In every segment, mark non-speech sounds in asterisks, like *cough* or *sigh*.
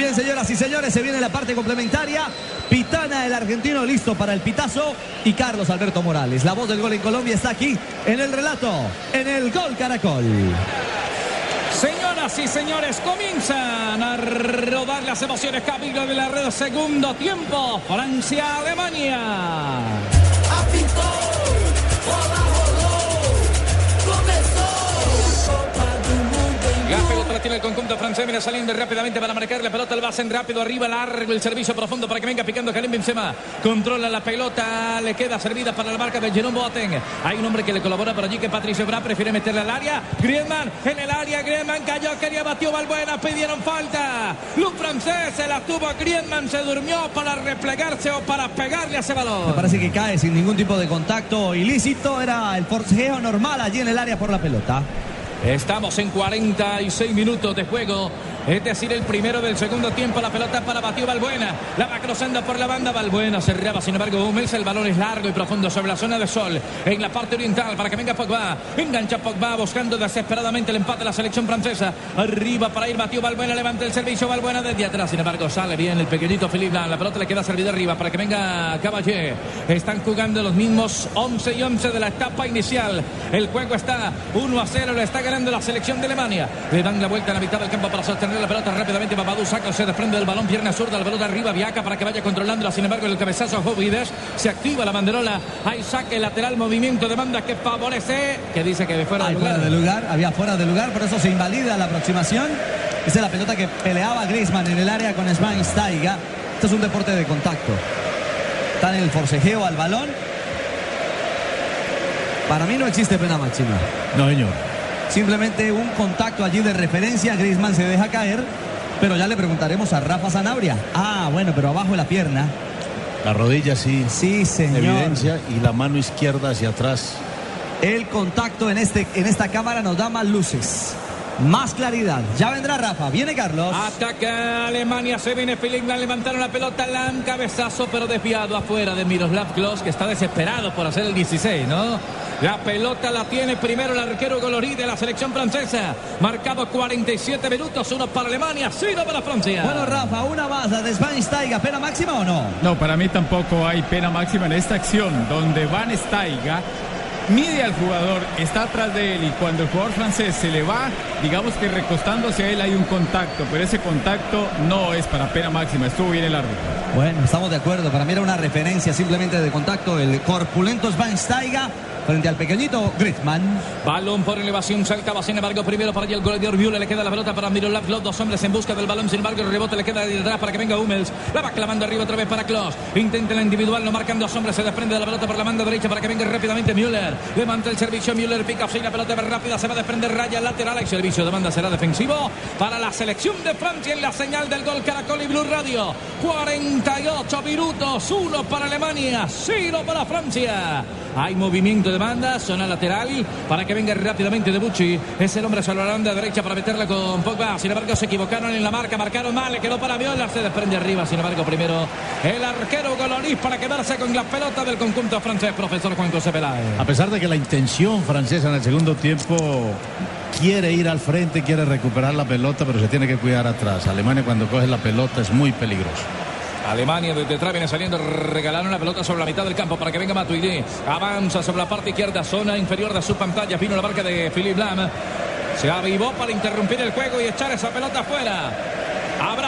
Bien, señoras y señores, se viene la parte complementaria. Pitana, el argentino, listo para el pitazo. Y Carlos Alberto Morales, la voz del gol en Colombia, está aquí en el relato, en el Gol Caracol. Señoras y señores, comienzan a rodar las emociones. Camino de la red, segundo tiempo. Francia-Alemania. Tiene el conjunto francés, viene saliendo rápidamente para marcar la pelota, el base en rápido, arriba, largo, el servicio profundo para que venga picando Karim Benzema. Controla la pelota, le queda servida para la marca de Jerome Boateng. Hay un hombre que le colabora por allí que Patricio Bra prefiere meterle al área. Griezmann en el área, Griezmann cayó, quería batió Balbuena, pidieron falta. Los franceses la tuvo, Griezmann se durmió para replegarse o para pegarle a ese Me balón. parece que cae sin ningún tipo de contacto ilícito. Era el forcejeo normal allí en el área por la pelota. Estamos en 46 minutos de juego. Es decir, el primero del segundo tiempo. La pelota para Batió Balbuena. La va cruzando por la banda. Balbuena cerraba, sin embargo, Hummels. El balón es largo y profundo sobre la zona de sol. En la parte oriental para que venga Pogba. Engancha Pogba buscando desesperadamente el empate de la selección francesa. Arriba para ir Batió Balbuena. Levanta el servicio Balbuena desde atrás. Sin embargo, sale bien el pequeñito Philippe. La pelota le queda servida arriba para que venga Caballé. Están jugando los mismos 11 y 11 de la etapa inicial. El juego está 1 a 0. Le está ganando la selección de Alemania. Le dan la vuelta a la mitad del campo para sostener la pelota rápidamente. Babadou saca, se desprende del balón, pierna zurda, la pelota arriba, Viaca para que vaya controlándola. Sin embargo, el cabezazo a Jovides se activa la banderola. Hay saque lateral, movimiento de banda que favorece, que dice que de fuera de lugar. fuera de lugar, había fuera de lugar, por eso se invalida la aproximación. Esa es la pelota que peleaba Griezmann en el área con Schweinsteiger. Esto es un deporte de contacto. Está en el forcejeo al balón. Para mí no existe pena máxima. No, señor. Simplemente un contacto allí de referencia. Griezmann se deja caer. Pero ya le preguntaremos a Rafa Zanabria. Ah, bueno, pero abajo de la pierna. La rodilla sí. Sí, señor. Evidencia y la mano izquierda hacia atrás. El contacto en, este, en esta cámara nos da más luces. Más claridad. Ya vendrá Rafa. Viene Carlos. Ataca Alemania, se viene Lahm, levantaron la pelota, Lam, cabezazo, pero desviado afuera de Miroslav Klose, que está desesperado por hacer el 16, ¿no? La pelota la tiene primero el arquero Golorí de la selección francesa. Marcado 47 minutos, uno para Alemania, cero para Francia. Bueno, Rafa, una más de Schweinsteiger. ¿Pena máxima o no? No, para mí tampoco hay pena máxima en esta acción donde Van Steiga mide al jugador, está atrás de él y cuando el jugador francés se le va, digamos que recostándose a él hay un contacto, pero ese contacto no es para pena máxima, estuvo bien el árbitro. Bueno, estamos de acuerdo. Para mí era una referencia simplemente de contacto. El corpulento Schweinsteiger frente al pequeñito Griezmann. Balón por elevación, saltaba sin embargo primero para allá el goleador Müller, le queda la pelota para Miroslav Klose, dos hombres en busca del balón, sin embargo el rebote le queda de atrás para que venga Hummels, la va clavando arriba otra vez para Klose, intenta la individual, no marcan dos hombres, se desprende de la pelota por la banda derecha para que venga rápidamente Müller, levanta el servicio, Müller pica, sí, la pelota va rápida, se va a desprender raya lateral, el servicio de banda será defensivo para la selección de Francia en la señal del gol Caracol y Blue Radio, 48 minutos, uno para Alemania, cero para Francia. Hay movimiento de banda, zona lateral para que venga rápidamente de Bucci. Es el hombre sobre la banda derecha para meterla con Pogba. Sin embargo, se equivocaron en la marca, marcaron mal, le quedó para Viola, se desprende arriba. Sin embargo, primero el arquero Goloris para quedarse con la pelota del conjunto francés, profesor Juan José Peláez. A pesar de que la intención francesa en el segundo tiempo quiere ir al frente, quiere recuperar la pelota, pero se tiene que cuidar atrás. Alemania cuando coge la pelota es muy peligroso. Alemania desde detrás viene saliendo, regalaron la pelota sobre la mitad del campo para que venga Matuidi. Avanza sobre la parte izquierda, zona inferior de su pantalla. Vino la marca de Philippe Lam. Se avivó para interrumpir el juego y echar esa pelota afuera.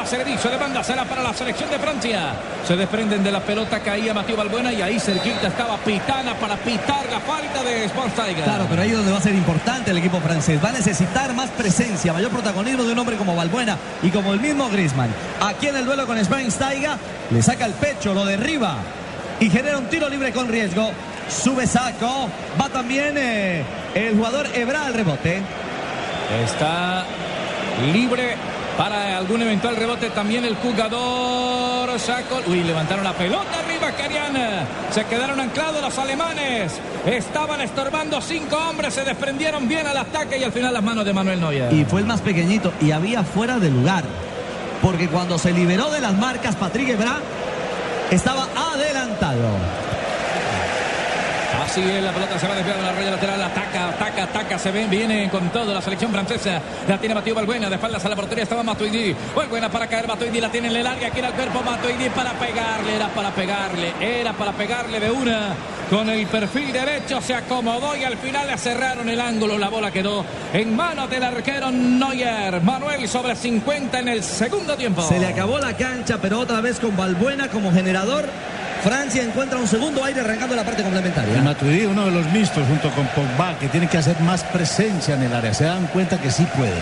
Servicio de banda, será para la selección de Francia. Se desprenden de la pelota, caía Matías Balbuena y ahí cerquita estaba Pitana para pitar la falta de Schweinsteiger. Claro, pero ahí es donde va a ser importante el equipo francés. Va a necesitar más presencia, mayor protagonismo de un hombre como Balbuena y como el mismo Griezmann. Aquí en el duelo con Schweinsteiger le saca el pecho, lo derriba y genera un tiro libre con riesgo. Sube saco, va también eh, el jugador Ebra al rebote. Está libre Para algún eventual rebote también el jugador sacó. Uy, levantaron la pelota arriba, Karian. Se quedaron anclados los alemanes. Estaban estorbando cinco hombres, se desprendieron bien al ataque y al final las manos de Manuel Neuer. Y fue el más pequeñito y había fuera de lugar. Porque cuando se liberó de las marcas, Patrick Ebra estaba adelantado. Es, la pelota se va desviar de la raya lateral, ataca, ataca, ataca, se ven, viene con todo la selección francesa. La tiene Mathieu Balbuena, de espaldas a la portería estaba Matuidi. Balbuena para caer, Matuidi la tiene, le larga aquí al cuerpo, Matuidi para pegarle, era para pegarle, era para pegarle de una. Con el perfil derecho se acomodó y al final le cerraron el ángulo. La bola quedó en manos del arquero Neuer. Manuel sobre 50 en el segundo tiempo. Se le acabó la cancha, pero otra vez con Balbuena como generador. Francia encuentra un segundo aire arrancando la parte complementaria. El Matuidi, uno de los mixtos junto con Pogba, que tiene que hacer más presencia en el área. Se dan cuenta que sí puede.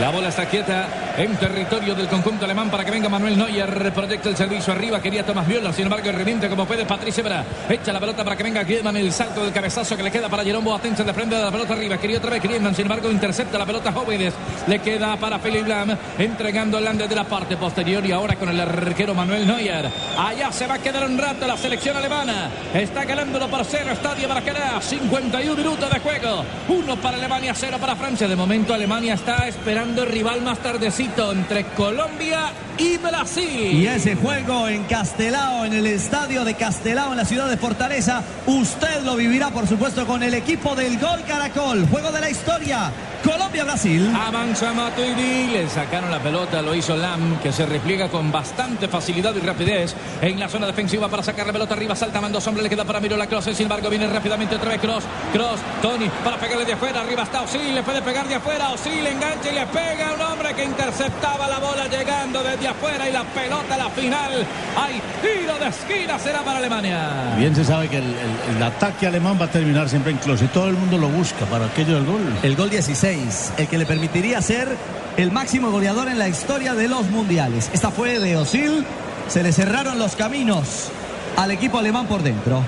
La bola está quieta en territorio del conjunto alemán para que venga Manuel Neuer. Proyecta el servicio arriba. Quería Tomás Müller. Sin embargo, reviente como puede Patrice Ebra. Echa la pelota para que venga Griezmann. El salto del cabezazo que le queda para Jerome Boateng. Se desprende de la pelota arriba. Quería otra vez Griezmann. Sin embargo, intercepta la pelota Jóvenes. Le queda para Philipp Lam. Entregando lande de la parte posterior. Y ahora con el arquero Manuel Neuer. Allá se va a quedar un rato la selección alemana. Está ganándolo por cero. Estadio Maracaná. 51 minutos de juego. Uno para Alemania, cero para Francia. De momento, Alemania está esperando el rival más tardecito entre Colombia y Brasil. Y ese juego en Castelao, en el estadio de Castelao, en la ciudad de Fortaleza, usted lo vivirá, por supuesto, con el equipo del Gol Caracol. Juego de la historia. Colombia-Brasil. Avanza Matuidi, le sacaron la pelota, lo hizo Lam, que se repliega con bastante facilidad y rapidez en la zona defensiva para sacar la pelota arriba, salta mando sombra, le queda para Mirola Cross, sin embargo viene rápidamente otra vez Cross, Cross, Tony, para pegarle de afuera, arriba está Osil, le puede pegar de afuera, Osil engancha y le pega a un hombre que interceptaba la bola llegando desde afuera y la pelota a la final, hay tiro de esquina, será para Alemania. Bien se sabe que el, el- el ataque alemán va a terminar siempre en close y todo el mundo lo busca para aquello del gol. El gol 16, el que le permitiría ser el máximo goleador en la historia de los mundiales. Esta fue de Osil. Se le cerraron los caminos al equipo alemán por dentro.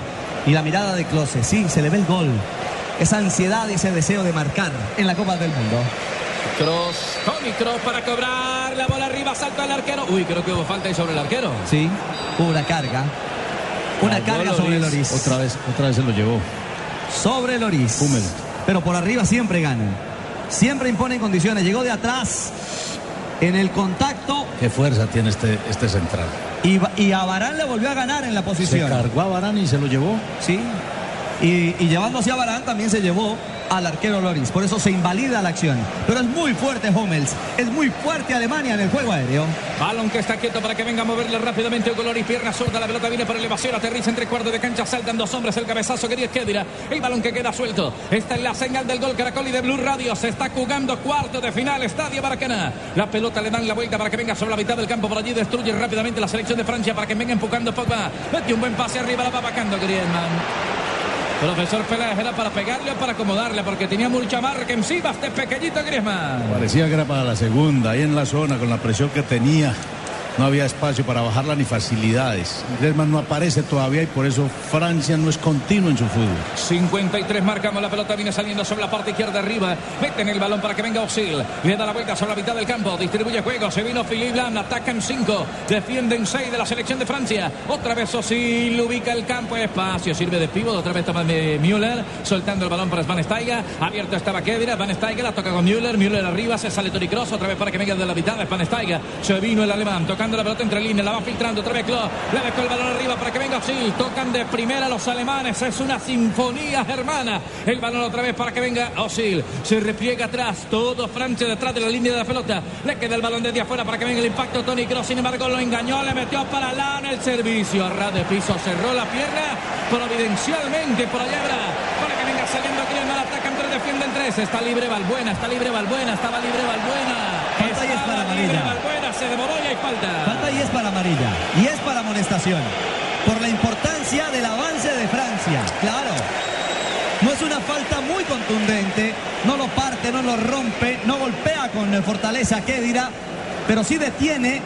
Y la mirada de Klose, sí, se le ve el gol. Esa ansiedad y ese deseo de marcar en la Copa del Mundo. Cross, Tony Cross para cobrar la bola arriba, salta el arquero. Uy, creo que hubo falta ahí sobre el arquero. Sí, hubo una carga. Una carga sobre Loris. Loris. Otra vez, otra vez se lo llevó. Sobre Loris. Hummel. Pero por arriba siempre ganan. Siempre imponen condiciones. Llegó de atrás en el contacto Qué fuerza tiene este, este central. y, y a Barán le volvió a ganar en la Se posición. cargó a Varane y se lo llevó. Sí. Y, y llevándose a Barán también se llevó al arquero Loris. Por eso se invalida la acción. Pero es muy fuerte Hummels. Es muy fuerte Alemania en el juego aéreo. Balón que está quieto para que venga a moverle rápidamente Hugo Loris. Pierna zurda, la pelota viene por elevación, aterriza entre cuartos de cancha, saltan dos hombres, el cabezazo que Kedira. El balón que queda suelto. Esta es la señal del gol Caracol y de Blue Radio. Se está jugando cuarto de final, Estadio Maracaná. La pelota le dan la vuelta para que venga sobre la mitad del campo. Por allí destruye rápidamente la selección de Francia para que venga empujando Pogba. Mete un buen pase arriba, la va vacando Griezmann. Profesor Peláez era para pegarle o para acomodarle porque tenía mucha marca encima este pequeñito Griezmann. Parecía que era para la segunda, ahí en la zona, con la presión que tenía. No había espacio para bajarla ni facilidades. Griezmann no aparece todavía y por eso Francia no es continuo en su fútbol. 53 marcamos la pelota, viene saliendo sobre la parte izquierda arriba. Meten el balón para que venga Osil. Le da la vuelta sobre la mitad del campo. Distribuye juego. Se vino Philippe Lam. Atacan 5. Defienden 6 de la selección de Francia. Otra vez Osil ubica el campo. Espacio. Sirve de pívot. Otra vez toma Müller. Soltando el balón para Van Steiger. Abierto estaba Kedira. Van Steiger la toca con Müller. Müller arriba. Se sale Toni Kroos. Otra vez para que venga de la mitad Van Steiger. Se vino el alemán. Tocando la pelota entre líneas. La va filtrando. Otra vez Klo. Le dejó el balón arriba para que venga Osil. Tocan de primera los alemanes. Es una sinfonía hermana. El balón otra vez para que venga Osil. Se repliega atrás. Todo Francia detrás de la línea de la pelota. Le queda el balón desde afuera para que venga el impacto. Tony Kroos, sin embargo, lo engañó. Le metió para Lana el servicio. A ras de piso. Cerró la pierna. Providencialmente por allá habrá. Para que venga saliendo Griezmann. Atacan tres, defienden tres. Está libre Valbuena. Está libre Valbuena. Estaba libre Valbuena. Estaba libre. Valbuena. Se demoró y hay falta. Falta y es para amarilla. Y es Por la importancia del avance de Francia. Claro. No es una falta muy contundente. No lo parte, no lo rompe, no golpea con fortaleza Kedira. Pero sí detiene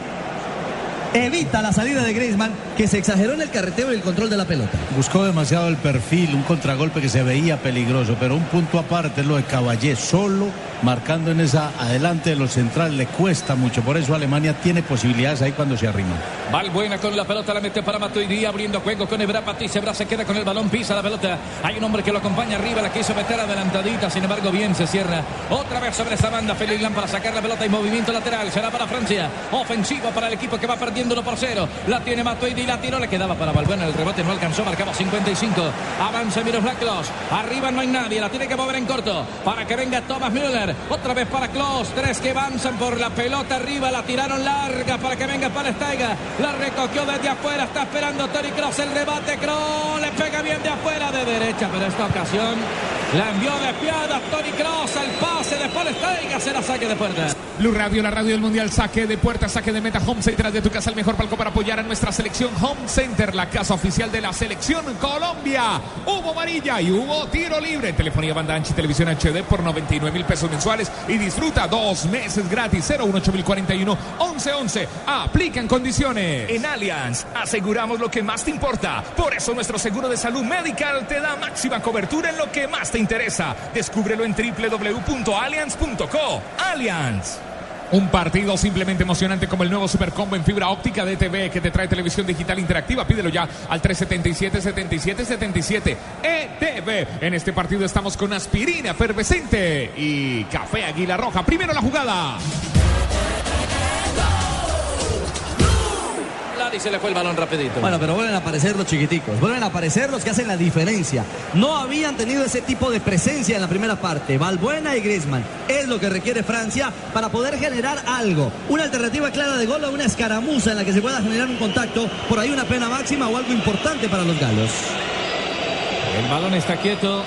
evita la salida de Griezmann, que se exageró en el carreteo y el control de la pelota. Buscó demasiado el perfil, un contragolpe que se veía peligroso, pero un punto aparte es lo de Caballé, solo marcando en esa adelante de los centrales, le cuesta mucho, por eso Alemania tiene posibilidades ahí cuando se arrima. Valbuena con la pelota, la mete para Matuidi, abriendo juego con Ebra Patricia. Ebra se queda con el balón, pisa la pelota. Hay un hombre que lo acompaña arriba, la quiso meter adelantadita, sin embargo, bien se cierra. Otra vez sobre esa banda, Félix Lam para sacar la pelota y movimiento lateral. Será para Francia. Ofensivo para el equipo que va perdiendo 1 por 0. La tiene Matuidi, la tiró, le quedaba para Valbuena. El rebote no alcanzó, marcaba 55. Avanza Miroslav Klos. Arriba no hay nadie, la tiene que mover en corto para que venga Thomas Müller. Otra vez para Klos. Tres que avanzan por la pelota arriba, la tiraron larga para que venga para Steiga. La recogió desde afuera, está esperando Tony Cross el rebate. Cross le pega bien de afuera de derecha, pero esta ocasión la envió de piada Tony Cross. El pase de Paul Steiga será saque de puerta. Blue Radio, la radio del mundial, saque de puerta, saque de meta, Home Center de tu casa, el mejor palco para apoyar a nuestra selección. Home Center, la casa oficial de la selección Colombia. Hubo amarilla y hubo tiro libre. Telefonía banda ancha y televisión HD por 99 mil pesos mensuales y disfruta dos meses gratis. 018041 1111. Aplican condiciones. En Allianz aseguramos lo que más te importa. Por eso nuestro seguro de salud medical te da máxima cobertura en lo que más te interesa. Descúbrelo en www.allianz.co. Allianz. Un partido simplemente emocionante como el nuevo Supercombo en fibra óptica de TV que te trae televisión digital interactiva. Pídelo ya al 377-7777 ETV. En este partido estamos con aspirina efervescente y café Águila Roja. Primero la jugada. Y se le fue el balón rapidito. Bueno, pero vuelven a aparecer los chiquiticos, vuelven a aparecer los que hacen la diferencia. No habían tenido ese tipo de presencia en la primera parte. Valbuena y Griezmann es lo que requiere Francia para poder generar algo. Una alternativa clara de gol o una escaramuza en la que se pueda generar un contacto. Por ahí una pena máxima o algo importante para los galos. El balón está quieto.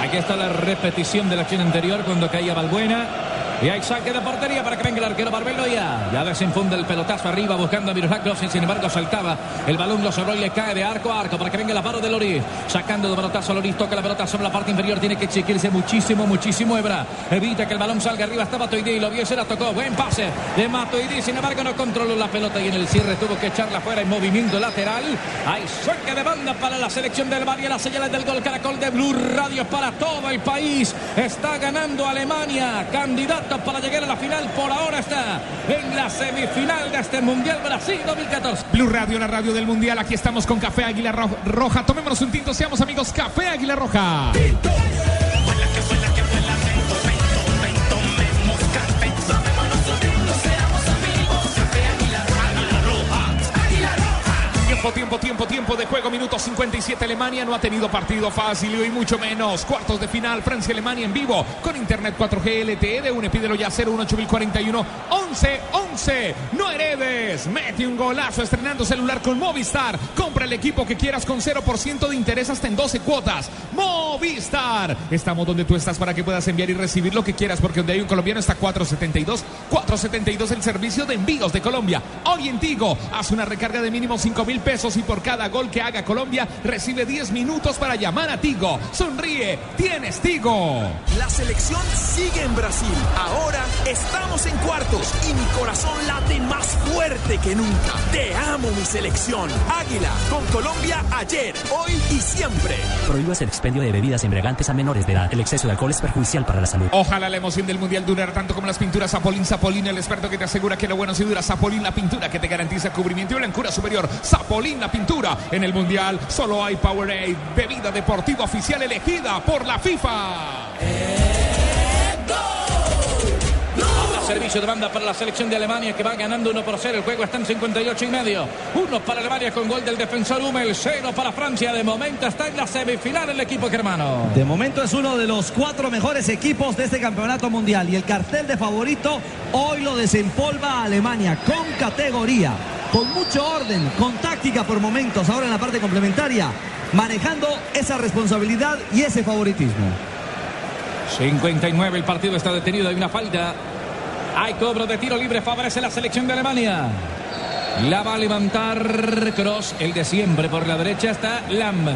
Aquí está la repetición de la acción anterior cuando caía Valbuena. Y hay saque de portería para que venga el arquero Barbelo ya. Ya desenfunda el pelotazo arriba buscando a Miroslav y sin embargo saltaba. El balón lo sobró y le cae de arco a arco para que venga el paro de Loris. Sacando de pelotazo Loris, toca la pelota sobre la parte inferior. Tiene que exigirse muchísimo, muchísimo Ebra. Evita que el balón salga arriba. Está Matoidi y lo vio, se la tocó. Buen pase de Matoidi. Sin embargo, no controló la pelota y en el cierre tuvo que echarla fuera en movimiento lateral. Hay saque de banda para la selección del Valle. Las señales del gol Caracol de Blue Radio para todo el país. Está ganando Alemania. Candidato para llegar a la final. Por ahora está en la semifinal de este Mundial Brasil 2014. Blue Radio, la radio del Mundial. Aquí estamos con Café Águila Ro Roja. Tomémonos un tinto, seamos amigos. Café Águila Roja. ¡Tinto! Tiempo, de juego, minuto 57. Alemania no ha tenido partido fácil y mucho menos. Cuartos de final, Francia-Alemania en vivo con Internet 4G LTE de UNE. Pídelo ya 01841 11 11. No heredes. Mete un golazo estrenando celular con Movistar. Compra el equipo que quieras con 0% de interés hasta en 12 cuotas. Movistar. Estamos donde tú estás para que puedas enviar y recibir lo que quieras porque donde hay un colombiano está 472. 472 el servicio de envíos de Colombia. Hoy en Tigo, haz una recarga de mínimo 5 mil pesos y por cada gol que haga Colombia recibe 10 minutos para llamar a Tigo. Sonríe, tienes Tigo. La selección sigue en Brasil. Ahora estamos en cuartos y mi corazón late más fuerte que nunca. Te amo mi selección. Águila con Colombia ayer, hoy y siempre. Prohíbas el expendio de bebidas embriagantes a menores de edad. El exceso de alcohol es perjudicial para la salud. Ojalá la emoción del mundial durara tanto como las pinturas Zapolín. Zapolín, el experto que te asegura que lo bueno si dura. Zapolín, la pintura que te garantiza cubrimiento y blancura superior. Zapolín la pintura. En el Mundial solo hay Powerade, bebida deportiva oficial elegida por la FIFA. Servicio de banda para la selección de Alemania que va ganando 1 por 0. El juego está en 58 y medio. Uno para Alemania con gol del defensor Hummel. Cero para Francia. De momento está en la semifinal el equipo germano. De momento es uno de los cuatro mejores equipos de este campeonato mundial. Y el cartel de favorito hoy lo desempolva a Alemania con categoría con mucho orden, con táctica por momentos, ahora en la parte complementaria, manejando esa responsabilidad y ese favoritismo. 59, el partido está detenido, hay una falta. Hay cobro de tiro libre, favorece la selección de Alemania. La va a levantar Cross, el de siempre. Por la derecha está Lam.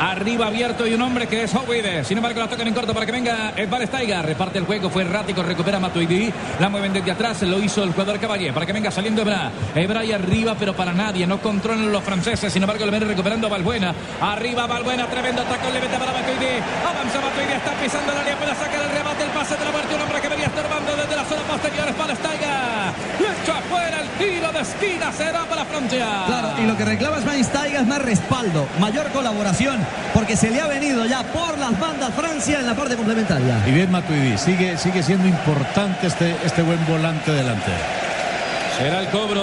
Arriba abierto y un hombre que es Howide. Sin embargo, la tocan en corto para que venga Edvard Steiga. Reparte el juego, fue errático, recupera Matuidi. La mueven desde atrás, lo hizo el jugador Caballé. Para que venga saliendo Ebra. Ebra ahí arriba, pero para nadie. No controlan los franceses. Sin embargo, le viene recuperando a Balbuena. Arriba Balbuena, tremendo ataque. Le mete para Matuidi. Avanza Matuidi, está pisando la línea para sacar el remate. El pase de la muerte. Un hombre que venía estorbando desde la zona posterior. Es para. Lo echa afuera el tiro de esquina. Será para Francia. Claro, y lo que reclama Steiga es más respaldo, mayor colaboración porque se le ha venido ya por las bandas Francia en la parte complementaria. Y bien Matuidi, sigue, sigue siendo importante este, este buen volante delantero. Será el cobro.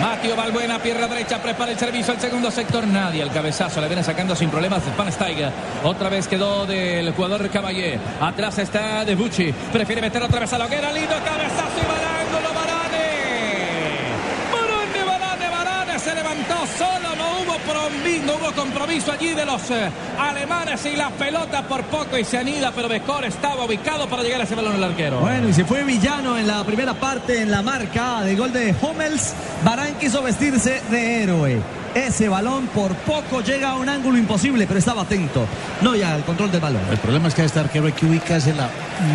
Mateo Balbuena, pierna derecha, prepara el servicio al segundo sector. Nadie, el cabezazo le viene sacando sin problemas Van Steiger. Otra vez quedó del jugador Caballé. Atrás está De Bucci. Prefiere meter otra vez a la hoguera. Lindo cabezazo y va al ángulo. Varane. Varane, Varane, Varane. Se levantó solo. No hubo, no hubo compromiso allí de los eh, alemanes y la pelota por poco y se anida, pero Becor estaba ubicado para llegar a ese balón el arquero. Bueno, y se fue villano en la primera parte en la marca de gol de Hummels. Barán quiso vestirse de héroe. Ese balón por poco llega a un ángulo imposible, pero estaba atento. No ya al control del balón. El problema es que a este arquero hay que ubicársela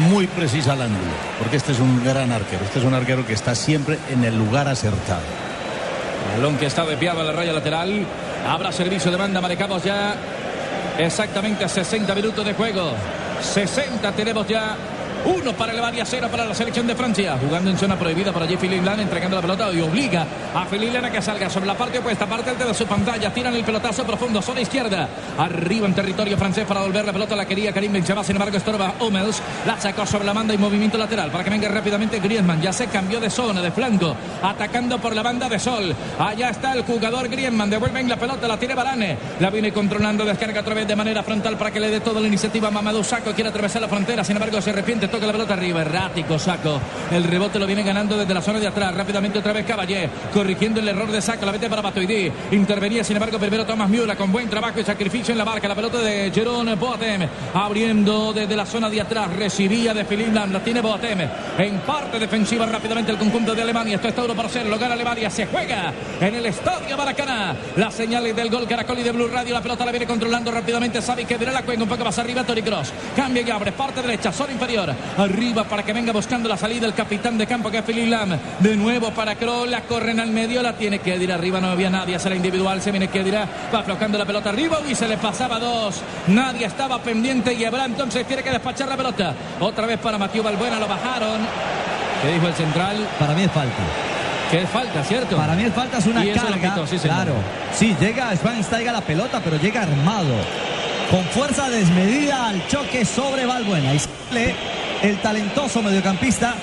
muy precisa al ángulo, porque este es un gran arquero. Este es un arquero que está siempre en el lugar acertado. Balón que está desviado a la raya lateral. Habrá servicio de banda. Marcamos ya exactamente 60 minutos de juego. 60 tenemos ya uno para elevar y a cero para la selección de Francia. Jugando en zona prohibida por allí Philippe Lan entregando la pelota y obliga a Philippe Lan a que salga sobre la parte opuesta, parte de su pantalla. Tiran el pelotazo profundo, zona izquierda. Arriba en territorio francés para volver la pelota. La quería Karim Benzema, sin embargo estorba Hummels. La sacó sobre la banda y movimiento lateral para que venga rápidamente Griezmann. Ya se cambió de zona, de flanco, atacando por la banda de Sol. Allá está el jugador Griezmann. Devuelven la pelota, la tiene Barane. La viene controlando, descarga otra vez de manera frontal para que le dé toda la iniciativa. Mamadou Saco quiere atravesar la frontera, sin embargo se arrepiente toca la pelota arriba. Errático Saco. El rebote lo viene ganando desde la zona de atrás. Rápidamente otra vez Caballé. Corrigiendo el error de Saco. La mete para Batoidi. Intervenía, sin embargo, primero Tomás Miura con buen trabajo y sacrificio en la barca. La pelota de Jerón Boatem. Abriendo desde la zona de atrás. Recibía de Filimland. La tiene Boatem. En parte defensiva rápidamente el conjunto de Alemania. Esto está 1 por 0. Lo gana Alemania. Se juega en el estadio Maracaná. Las señales del gol Caracol y de Blue Radio. La pelota la viene controlando rápidamente. Sabe que dirá la cuenca un poco más arriba. Tony Cross. Cambia y abre. Parte derecha. Zona inferior. Arriba para que venga buscando la salida el capitán de campo que es Philip Lam. De nuevo para Kroll, la corren al medio, la tiene que ir arriba, no había nadie, la individual, se viene que dirá, va aflojando la pelota arriba y se le pasaba dos. Nadie estaba pendiente y Ebra entonces tiene que despachar la pelota. Otra vez para Matías Balbuena, lo bajaron. ¿Qué dijo el central? Para mí es falta. Que es falta, ¿cierto? Para mí es falta es una carga. sí, claro. Sí, llega Schweinsteiger la pelota, pero llega armado. Con fuerza desmedida al choque sobre Balbuena. Y sale el talentoso mediocampista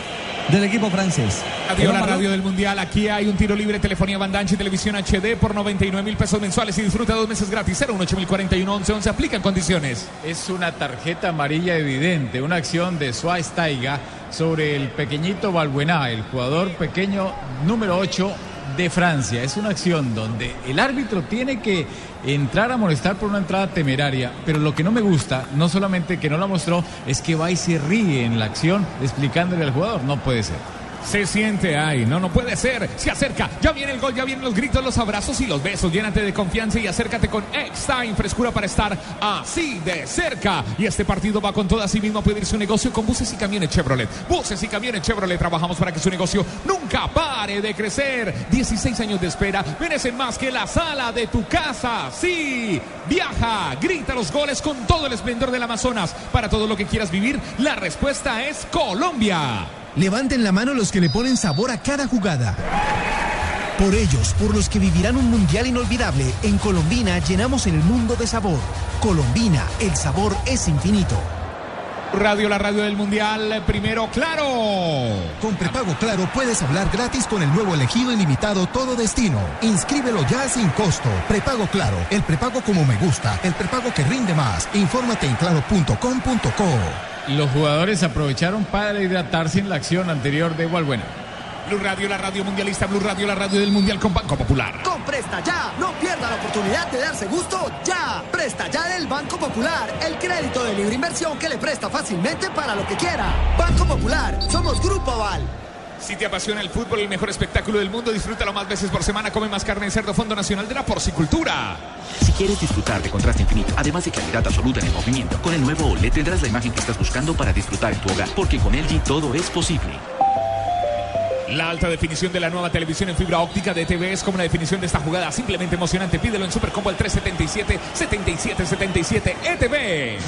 del equipo francés. Radio, la radio del Mundial. Aquí hay un tiro libre, telefonía bandancha y televisión HD por 99 mil pesos mensuales y disfruta dos meses gratis. 018 11 11 aplica en condiciones. Es una tarjeta amarilla evidente, una acción de Schweinsteiger sobre el pequeñito Balbuena, el jugador pequeño número 8 de Francia. Es una acción donde el árbitro tiene que entrar a molestar por una entrada temeraria, pero lo que no me gusta, no solamente que no la mostró, es que va y se ríe en la acción explicándole al jugador. No puede ser. Se siente ahí, no, no puede ser. Se acerca, ya viene el gol, ya vienen los gritos, los abrazos y los besos. Llénate de confianza y acércate con X-Time, frescura para estar así de cerca. Y este partido va con todo así mismo a pedir su negocio con buses y camiones Chevrolet. Buses y camiones Chevrolet, trabajamos para que su negocio nunca pare de crecer. 16 años de espera merecen más que la sala de tu casa. Sí, viaja, grita los goles con todo el esplendor del Amazonas. Para todo lo que quieras vivir, la respuesta es Colombia. Levanten la mano los que le ponen sabor a cada jugada. Por ellos, por los que vivirán un mundial inolvidable, en Colombina llenamos el mundo de sabor. Colombina, el sabor es infinito. Radio, la radio del mundial, primero, claro. Con prepago claro puedes hablar gratis con el nuevo elegido ilimitado Todo Destino. Inscríbelo ya sin costo. Prepago claro, el prepago como me gusta, el prepago que rinde más. Infórmate en claro.com.co. Los jugadores aprovecharon para hidratarse en la acción anterior de Igualbuena. Blue Radio, la radio mundialista, Blue Radio, la radio del Mundial con Banco Popular. Con Presta Ya, no pierda la oportunidad de darse gusto ya. Presta Ya del Banco Popular, el crédito de libre inversión que le presta fácilmente para lo que quiera. Banco Popular, somos Grupo Aval. Si te apasiona el fútbol, el mejor espectáculo del mundo, disfrútalo más veces por semana. Come más carne de cerdo Fondo Nacional de la Porcicultura. Si quieres disfrutar de contraste infinito, además de calidad absoluta en el movimiento, con el nuevo OLED tendrás la imagen que estás buscando para disfrutar en tu hogar, porque con LG todo es posible. La alta definición de la nueva televisión en fibra óptica de TV es como la definición de esta jugada simplemente emocionante. Pídelo en Supercombo al 377 7777 ETV.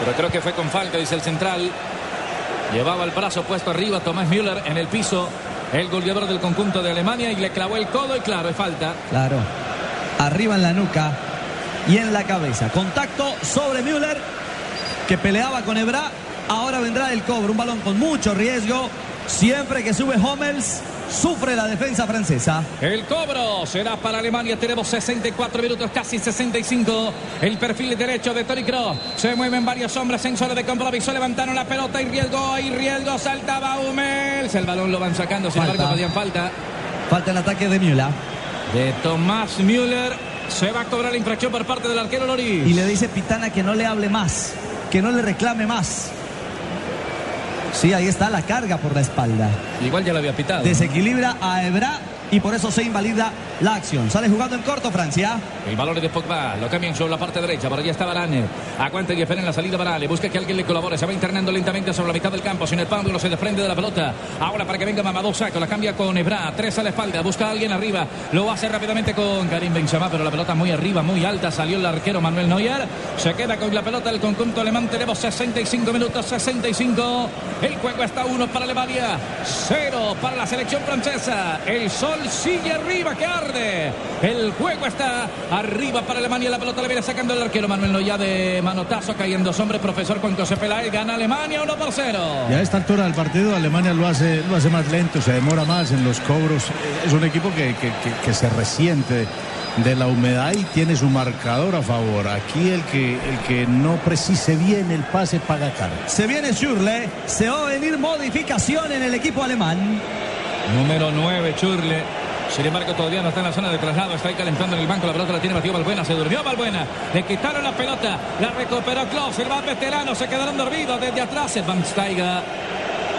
Pero creo que fue con falta, dice el central. Llevaba el brazo puesto arriba Tomás Müller en el piso. El goleador del conjunto de Alemania y le clavó el codo y claro, es falta. Claro. Arriba en la nuca y en la cabeza. Contacto sobre Müller que peleaba con Ebra. Ahora vendrá el cobro. Un balón con mucho riesgo. Siempre que sube Hummels, sufre la defensa francesa. El cobro será para Alemania. Tenemos 64 minutos, casi 65. El perfil derecho de Toni Kroos. Se mueven varios hombres en zona de compromiso. Levantaron la pelota y riesgo, y riesgo. Saltaba Hummels. El balón lo van sacando. Sin Falta. embargo, podían falta. Falta el ataque de Müller. De Tomás Müller. Se va a cobrar la infracción por parte del arquero Loris. Y le dice Pitana que no le hable más, que no le reclame más. Sí, ahí está la carga por la espalda. Igual ya lo había pitado. Desequilibra a Ebra y por eso se invalida la acción. Sale jugando en corto Francia. El es de Pogba, lo cambian sobre la parte derecha, por allá está Varane. Aguanta y espera en la salida Varane, busca que alguien le colabore, se va internando lentamente sobre la mitad del campo, sin el palo se desprende de la pelota. Ahora para que venga Mamadou Sakho, la cambia con Ebra, tres a la espalda, busca a alguien arriba, lo hace rápidamente con Karim Benzema, pero la pelota muy arriba, muy alta, salió el arquero Manuel Neuer, se queda con la pelota el conjunto alemán, tenemos 65 minutos, 65, el juego está uno para Alemania, cero para la selección francesa, el sol sigue arriba que arde, el juego está arriba para Alemania. La pelota le viene sacando el arquero Manuel Noya de manotazo. Cayendo hombre. Profesor Juan José Peláez gana Alemania 1 por 0. Y a esta altura del partido Alemania lo hace, lo hace más lento, se demora más en los cobros. Es un equipo que, que- que- que se resiente de la humedad y tiene su marcador a favor. Aquí el que, el que no precise bien el pase paga caro. Se viene Schürrle, se va a venir modificación en el equipo alemán. Número 9, Churle. Sin embargo, todavía no está en la zona de traslado. Está ahí calentando en el banco. La pelota la tiene Matías Balbuena. Se durmió Balbuena. Le quitaron la pelota. La recuperó Klaus. El más veterano. Se quedaron dormidos desde atrás. El Van Steiger.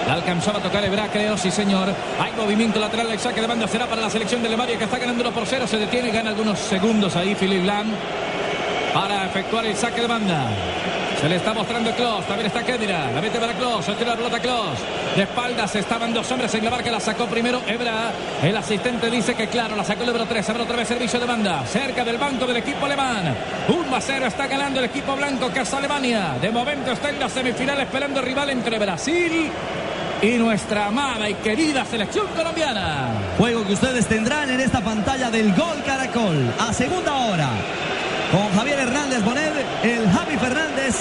La alcanzaba a tocar Ebra, creo, sí señor. Hay movimiento lateral, el saque de banda será para la selección de Alemania que está ganando 1 por 0. Se detiene, gana algunos segundos ahí Philip Lam para efectuar el saque de banda. Se le está mostrando Klaus, también está Kedira, la mete para se tira la pelota Klaus. De espaldas estaban dos hombres en la barca, la sacó primero Ebra. El asistente dice que claro, la sacó el número 3, habrá otra vez servicio de banda. Cerca del banco del equipo alemán. 1 a 0 está ganando el equipo blanco que es Alemania. De momento está en la semifinal esperando el rival entre Brasil y nuestra amada y querida selección colombiana. Juego que ustedes tendrán en esta pantalla del Gol Caracol. A segunda hora. Con Javier Hernández Bonet, el Javi Fernández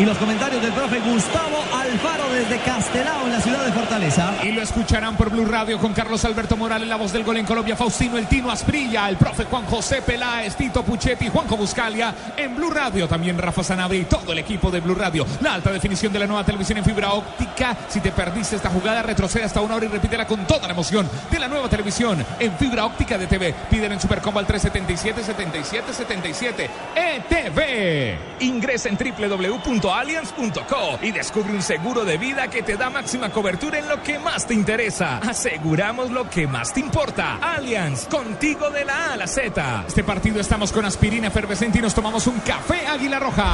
y los comentarios del profe Gustavo Alfaro desde Castelao en la ciudad de Fortaleza. Y lo escucharán por Blue Radio con Carlos Alberto Morales, la voz del gol en Colombia, Faustino El Tino Asprilla, el profe Juan José Peláez, Tito Puchetti, Juanjo Buscalia. En Blue Radio también Rafa Sanabria y todo el equipo de Blue Radio. La alta definición de la nueva televisión en fibra óptica. Si te perdiste esta jugada, retrocede hasta una hora y repítela con toda la emoción de la nueva televisión en fibra óptica de TV. Piden en Supercombo al 377 77 77 ETV. Ingresa en www.allianz.co y descubre un seguro de vida que te da máxima cobertura en lo que más te interesa. Aseguramos lo que más te importa. Allianz, contigo de la A a la Z. Este partido estamos con aspirina efervescente y nos tomamos un café Águila Roja.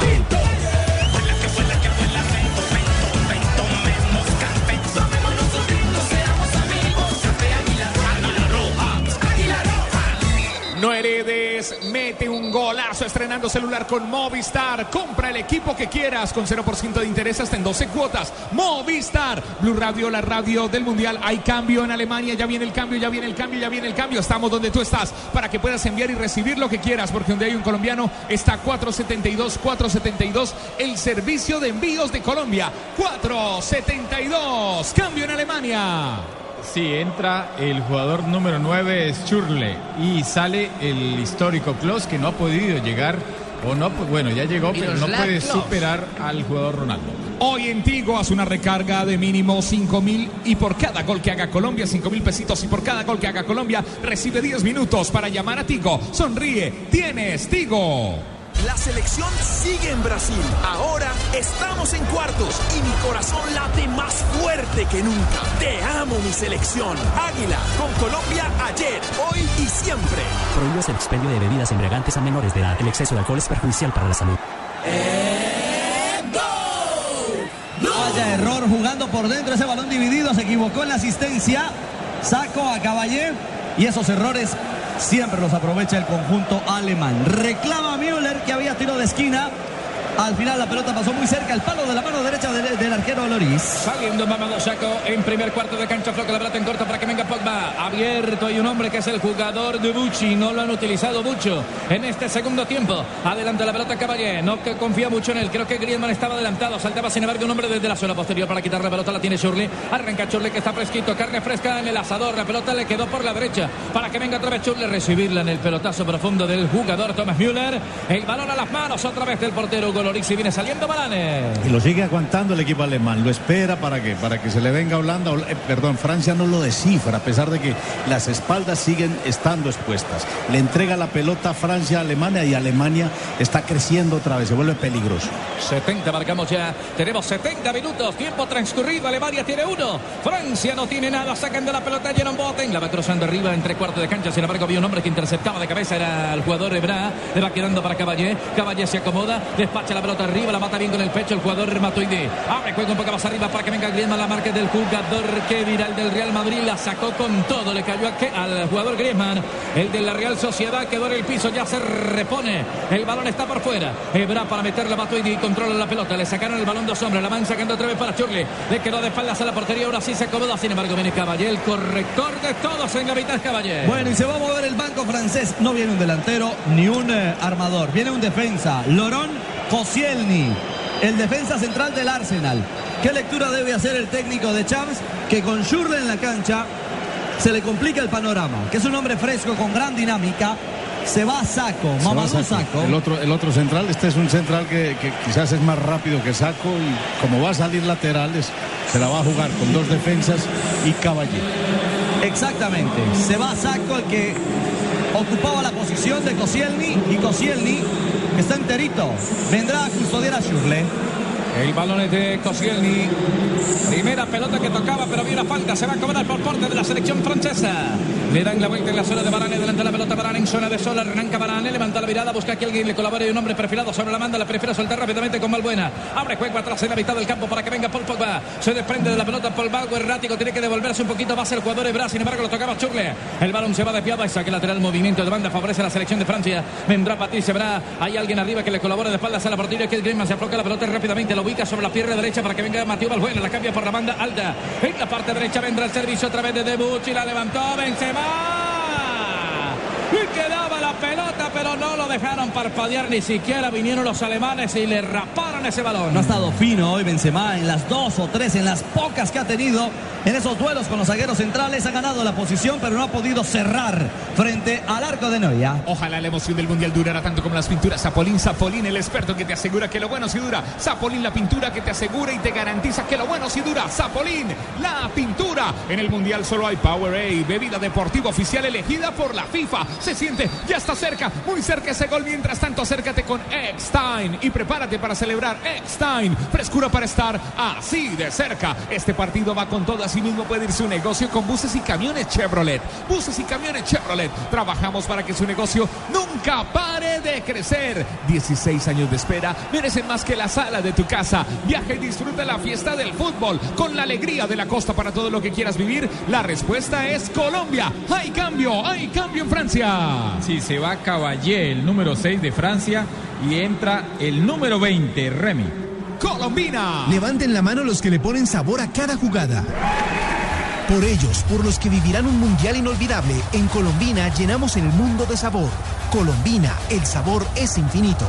No heredes, mete un golazo estrenando celular con Movistar. Compra el equipo que quieras con 0% de interés hasta en 12 cuotas. Movistar, Blue Radio, la radio del Mundial. Hay cambio en Alemania, ya viene el cambio, ya viene el cambio, ya viene el cambio. Estamos donde tú estás para que puedas enviar y recibir lo que quieras, porque donde hay un colombiano está 472, 472, el servicio de envíos de Colombia. 472, cambio en Alemania. Sí, entra el jugador número 9, Schürrle, y sale el histórico Klos, que no ha podido llegar, o no, pues, bueno, ya llegó, pero no puede superar al jugador Ronaldo. Hoy en Tigo haz una recarga de mínimo 5 mil y por cada gol que haga Colombia 5 mil pesitos y por cada gol que haga Colombia recibe 10 minutos para llamar a Tigo. Sonríe, tienes Tigo. La selección sigue en Brasil. Ahora estamos en cuartos y mi corazón late más fuerte que nunca. Te amo, mi selección. Águila, con Colombia ayer, hoy y siempre. Prohíbes el expendio de bebidas embriagantes a menores de edad. El exceso de alcohol es perjudicial para la salud. Vaya error jugando por dentro ese balón dividido. Se equivocó en la asistencia. Saco a Caballé. Y esos errores siempre los aprovecha el conjunto alemán. Reclama Müller que había tiro de esquina. Al final la pelota pasó muy cerca al palo de la mano derecha del, arquero Loris. Saliendo Mamadou Saco en primer cuarto de cancha, floca la pelota en corto para que venga Pogba. Abierto hay un hombre que es el jugador de Bucci. No lo han utilizado mucho en este segundo tiempo. Adelante la pelota Caballé. No que confía mucho en él. Creo que Griezmann estaba adelantado. Saltaba sin embargo un hombre desde la zona posterior para quitar la pelota. La tiene Shurley. Arranca Shurley que está fresquito. Carne fresca en el asador. La pelota le quedó por la derecha para que venga otra vez Shurley. Recibirla en el pelotazo profundo del jugador Thomas Müller. El balón a las manos otra vez del portero Hugo Lloris y viene saliendo Varane. Y lo sigue aguantando el equipo alemán. Lo espera para que, para que se le venga Holanda. Eh, perdón, Francia no lo descifra, a pesar de que las espaldas siguen estando expuestas. Le entrega la pelota a Francia a Alemania y Alemania está creciendo otra vez. Se vuelve peligroso. 70 marcamos ya. Tenemos 70 minutos. Tiempo transcurrido. Alemania tiene uno. Francia no tiene nada. Sacando la pelota Jerome Boten. La va cruzando arriba entre cuarto de cancha. Sin embargo, había un hombre que interceptaba de cabeza. Era el jugador Ebra. Le va quedando para Caballé. Caballé se acomoda. Despacha la pelota arriba. La mata bien con el pecho el jugador Matuidi. Abre juego un poco más arriba para que venga Griezmann. La marca del jugador que viral del Real Madrid. La sacó con todo. Le cayó a al jugador Griezmann. El de la Real Sociedad quedó en el piso. Ya se repone. El balón está por fuera. Ebra para meterle a Matuidi. Controla la pelota. Le sacaron el balón dos hombres. La van sacando otra vez para Churli. Le quedó de espaldas a la portería. Ahora sí se acomoda. Sin embargo, viene Caballé. El corrector de todos en mitad Caballé. Bueno, y se va a mover el banco francés. No viene un delantero ni un eh, armador. Viene un defensa. Lorón Koscielny. El defensa central del Arsenal. ¿Qué lectura debe hacer el técnico de Champs? Que con Schürrle en la cancha se le complica el panorama. Que es un hombre fresco con gran dinámica. Se va a saco, Mamadou Saco. El otro, el otro central, este es un central que, que quizás es más rápido que Saco y como va a salir laterales, se la va a jugar con dos defensas y Caballé. Exactamente. Se va a saco el que ocupaba la posición de Koscielny y Koscielny, que está enterito, vendrá a custodiar a Schürrle. El balón es de Koscielny. Primera pelota que tocaba, pero viene la falta. Se va a cobrar por parte de la selección francesa. Le dan la vuelta en la zona de Varane. Delante de la pelota Varane en zona de sol. Arranca Varane. Levanta la mirada. Busca que alguien le colabore. Un hombre perfilado sobre la manda. La prefiere soltar rápidamente con Balbuena. Abre juego atrás en la mitad del campo para que venga Paul Pogba. Se desprende de la pelota Paul Pogba. Errático. Tiene que devolverse un poquito más el jugador Ebra. Sin embargo, lo tocaba Churle. El balón se va desviado. Y saque lateral. Movimiento de banda. Favorece a la selección de Francia. Vendrá Patrice Ebra. Hay alguien arriba que le colabora de espaldas a la portería. Que es Griezmann. Se afloca la pelota rápidamente. Ubica sobre la pierna derecha para que venga Mateo Balbuena. La cambia por la banda alta. En la parte derecha vendrá el servicio otra vez de Debuchy. La levantó Benzema. Y quedaba la pelota, pero no lo dejaron parpadear. Ni siquiera vinieron los alemanes y le raparon ese balón. No ha estado fino hoy Benzema en las dos o tres, en las pocas que ha tenido en esos duelos con los zagueros centrales. Ha ganado la posición, pero no ha podido cerrar frente al arco de Noia. Ojalá la emoción del Mundial durara tanto como las pinturas. Zapolín, Zapolín, el experto que te asegura que lo bueno sí dura. Zapolín, la pintura que te asegura y te garantiza que lo bueno sí dura. Zapolín, la pintura. En el Mundial solo hay Powerade, bebida deportiva oficial elegida por la FIFA. Se siente, ya está cerca, muy cerca ese gol. Mientras tanto, acércate con Eckstein y prepárate para celebrar Eckstein. Frescura para estar así de cerca. Este partido va con todo. Asimismo puede ir su negocio con buses y camiones Chevrolet. Buses y camiones Chevrolet. Trabajamos para que su negocio nunca pare de crecer. 16 años de espera merecen más que la sala de tu casa. Viaja y disfruta la fiesta del fútbol con la alegría de la costa para todo lo que quieras vivir. La respuesta es Colombia. Hay cambio, hay cambio en Francia. Sí, se va Caballé, el número 6 de Francia, y entra el número 20, Remy. Colombina. Levanten la mano los que le ponen sabor a cada jugada. Por ellos, por los que vivirán un mundial inolvidable, en Colombina llenamos el mundo de sabor. Colombina, el sabor es infinito.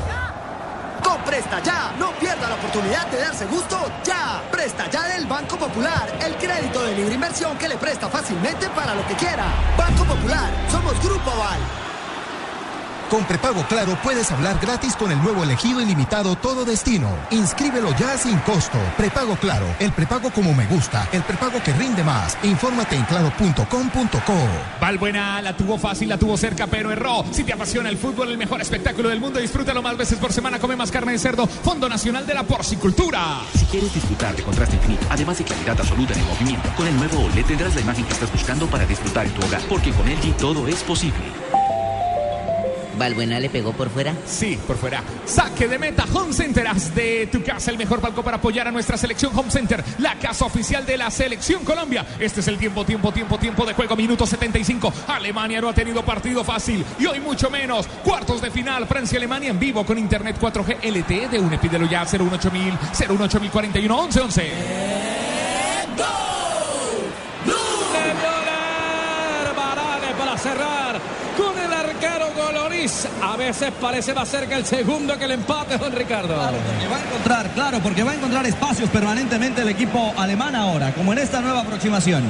Presta Ya, no pierda la oportunidad de darse gusto ya. Presta Ya del Banco Popular, el crédito de libre inversión que le presta fácilmente para lo que quiera. Banco Popular, somos Grupo Aval. Con prepago claro puedes hablar gratis con el nuevo elegido ilimitado todo destino. Inscríbelo ya sin costo. Prepago claro, el prepago como me gusta, el prepago que rinde más. Infórmate en claro.com.co. Valbuena la tuvo fácil, la tuvo cerca, pero erró. Si te apasiona el fútbol, el mejor espectáculo del mundo, disfrútalo más veces por semana. Come más carne de cerdo. Fondo Nacional de la Porcicultura. Si quieres disfrutar de contraste infinito, además de claridad absoluta en el movimiento, con el nuevo OLED tendrás la imagen que estás buscando para disfrutar en tu hogar, porque con LG todo es posible. ¿Valbuena le pegó por fuera? Sí, por fuera. Saque de meta Home Center. Haz de tu casa el mejor palco para apoyar a nuestra selección Home Center, la casa oficial de la selección Colombia. Este es el tiempo, tiempo, tiempo, tiempo de juego, minuto 75. Alemania no ha tenido partido fácil y hoy mucho menos. Cuartos de final, Francia-Alemania en vivo con Internet 4G LTE de UNE. Pídelo ya 018 018 41 11 11. para cerrar con el arquero Goloris. A veces parece más cerca el segundo que el empate, don Ricardo. Claro, porque va a encontrar, claro, porque va a encontrar espacios permanentemente el equipo alemán ahora, como en esta nueva aproximación.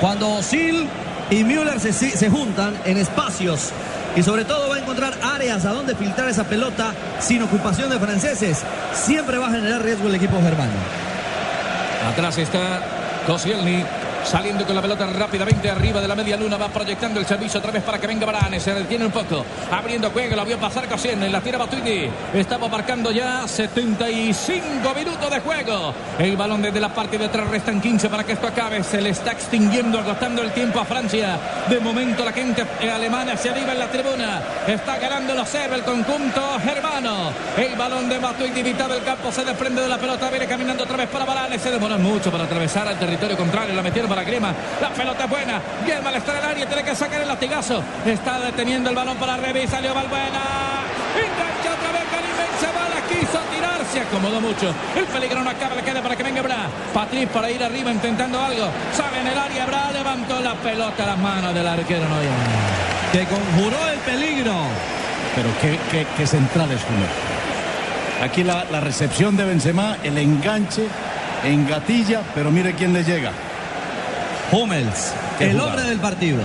Cuando Sil y Müller se, se juntan en espacios y sobre todo va a encontrar áreas a donde filtrar esa pelota sin ocupación de franceses. Siempre va a generar riesgo el equipo germano. Atrás está Koscielny. Saliendo con la pelota rápidamente arriba de la media luna. Va proyectando el servicio otra vez para que venga Varane. Se detiene un poco. Abriendo juego. La vio pasar Koscielny. La tira Batuini. Estamos marcando ya 75 minutos de juego. El balón desde la parte de atrás. Restan 15 para que esto acabe. Se le está extinguiendo, agotando el tiempo a Francia. De momento la gente alemana se arriba en la tribuna. Está ganando la serve el conjunto germano. El balón de Matuidi mitad del campo se desprende de la pelota. Viene caminando otra vez para Varane. Se demora mucho para atravesar al territorio contrario. La metieron para Grima. La pelota es buena. Mal está en el área. Tiene que sacar el latigazo. Está deteniendo el balón para Revi. Salió Valbuena. Engancha otra vez Karim. La quiso tirar. Se acomodó mucho. El peligro no acaba. Le queda para que venga Bra. Patrick para ir arriba intentando algo. Sabe en el área. Bra levantó la pelota a las manos del arquero. No Que conjuró el peligro. Pero qué, qué, central es uno. Aquí la, la recepción de Benzema, el enganche, engatilla, pero mire quién le llega. Hummels, el hombre del partido.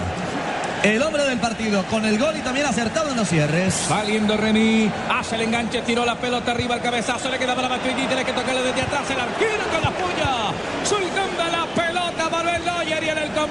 El hombre del partido con el gol y también acertado en los cierres. Saliendo Remy, hace el enganche, tiró la pelota arriba al cabezazo, le queda para Matuidi, tiene que tocarle desde atrás el arquero con la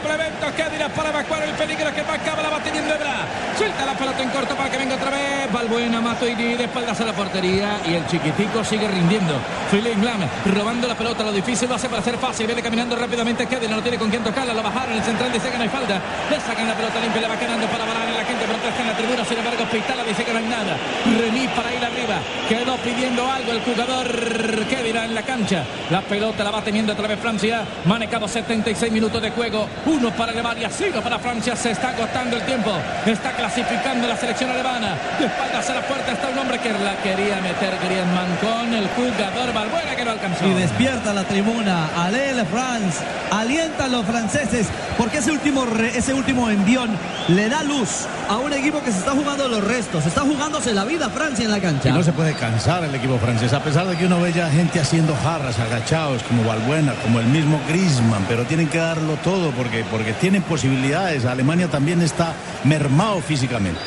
complemento Kedira para evacuar el peligro que marcaba la va teniendo Ebra. Suelta la pelota en corto para que venga otra vez. Valbuena, Matuidi, de espaldas a la portería y el chiquitico sigue rindiendo. Philip Lam robando la pelota, lo difícil lo hace para ser fácil. Viene caminando rápidamente Kedira, no tiene con quién tocarla, lo bajaron, el central dice que no hay falta. Le sacan la pelota limpia, le va quedando para Varane, gente protesta en la tribuna, sin embargo Pitala dice que no hay nada. Remis para ir arriba, quedó pidiendo algo el jugador Kedira en la cancha. La pelota la va teniendo otra vez Francia, manejado 76 minutos de juego, uno para Alemania, cinco para Francia, se está agotando el tiempo, está clasificando la selección alemana. De espaldas a la puerta está un hombre que la quería meter Griezmann con el jugador Balbuena que no alcanzó. Y despierta la tribuna, Alel France, alienta a los franceses, porque ese último, re, ese último envión le da luz a un equipo que se está jugando los restos, se está jugándose la vida Francia en la cancha. Y no se puede cansar el equipo francés, a pesar de que uno ve ya gente haciendo jarras, agachados, como Valbuena, como el mismo Griezmann, pero tienen que darlo todo porque, porque tienen posibilidades. Alemania también está mermado físicamente.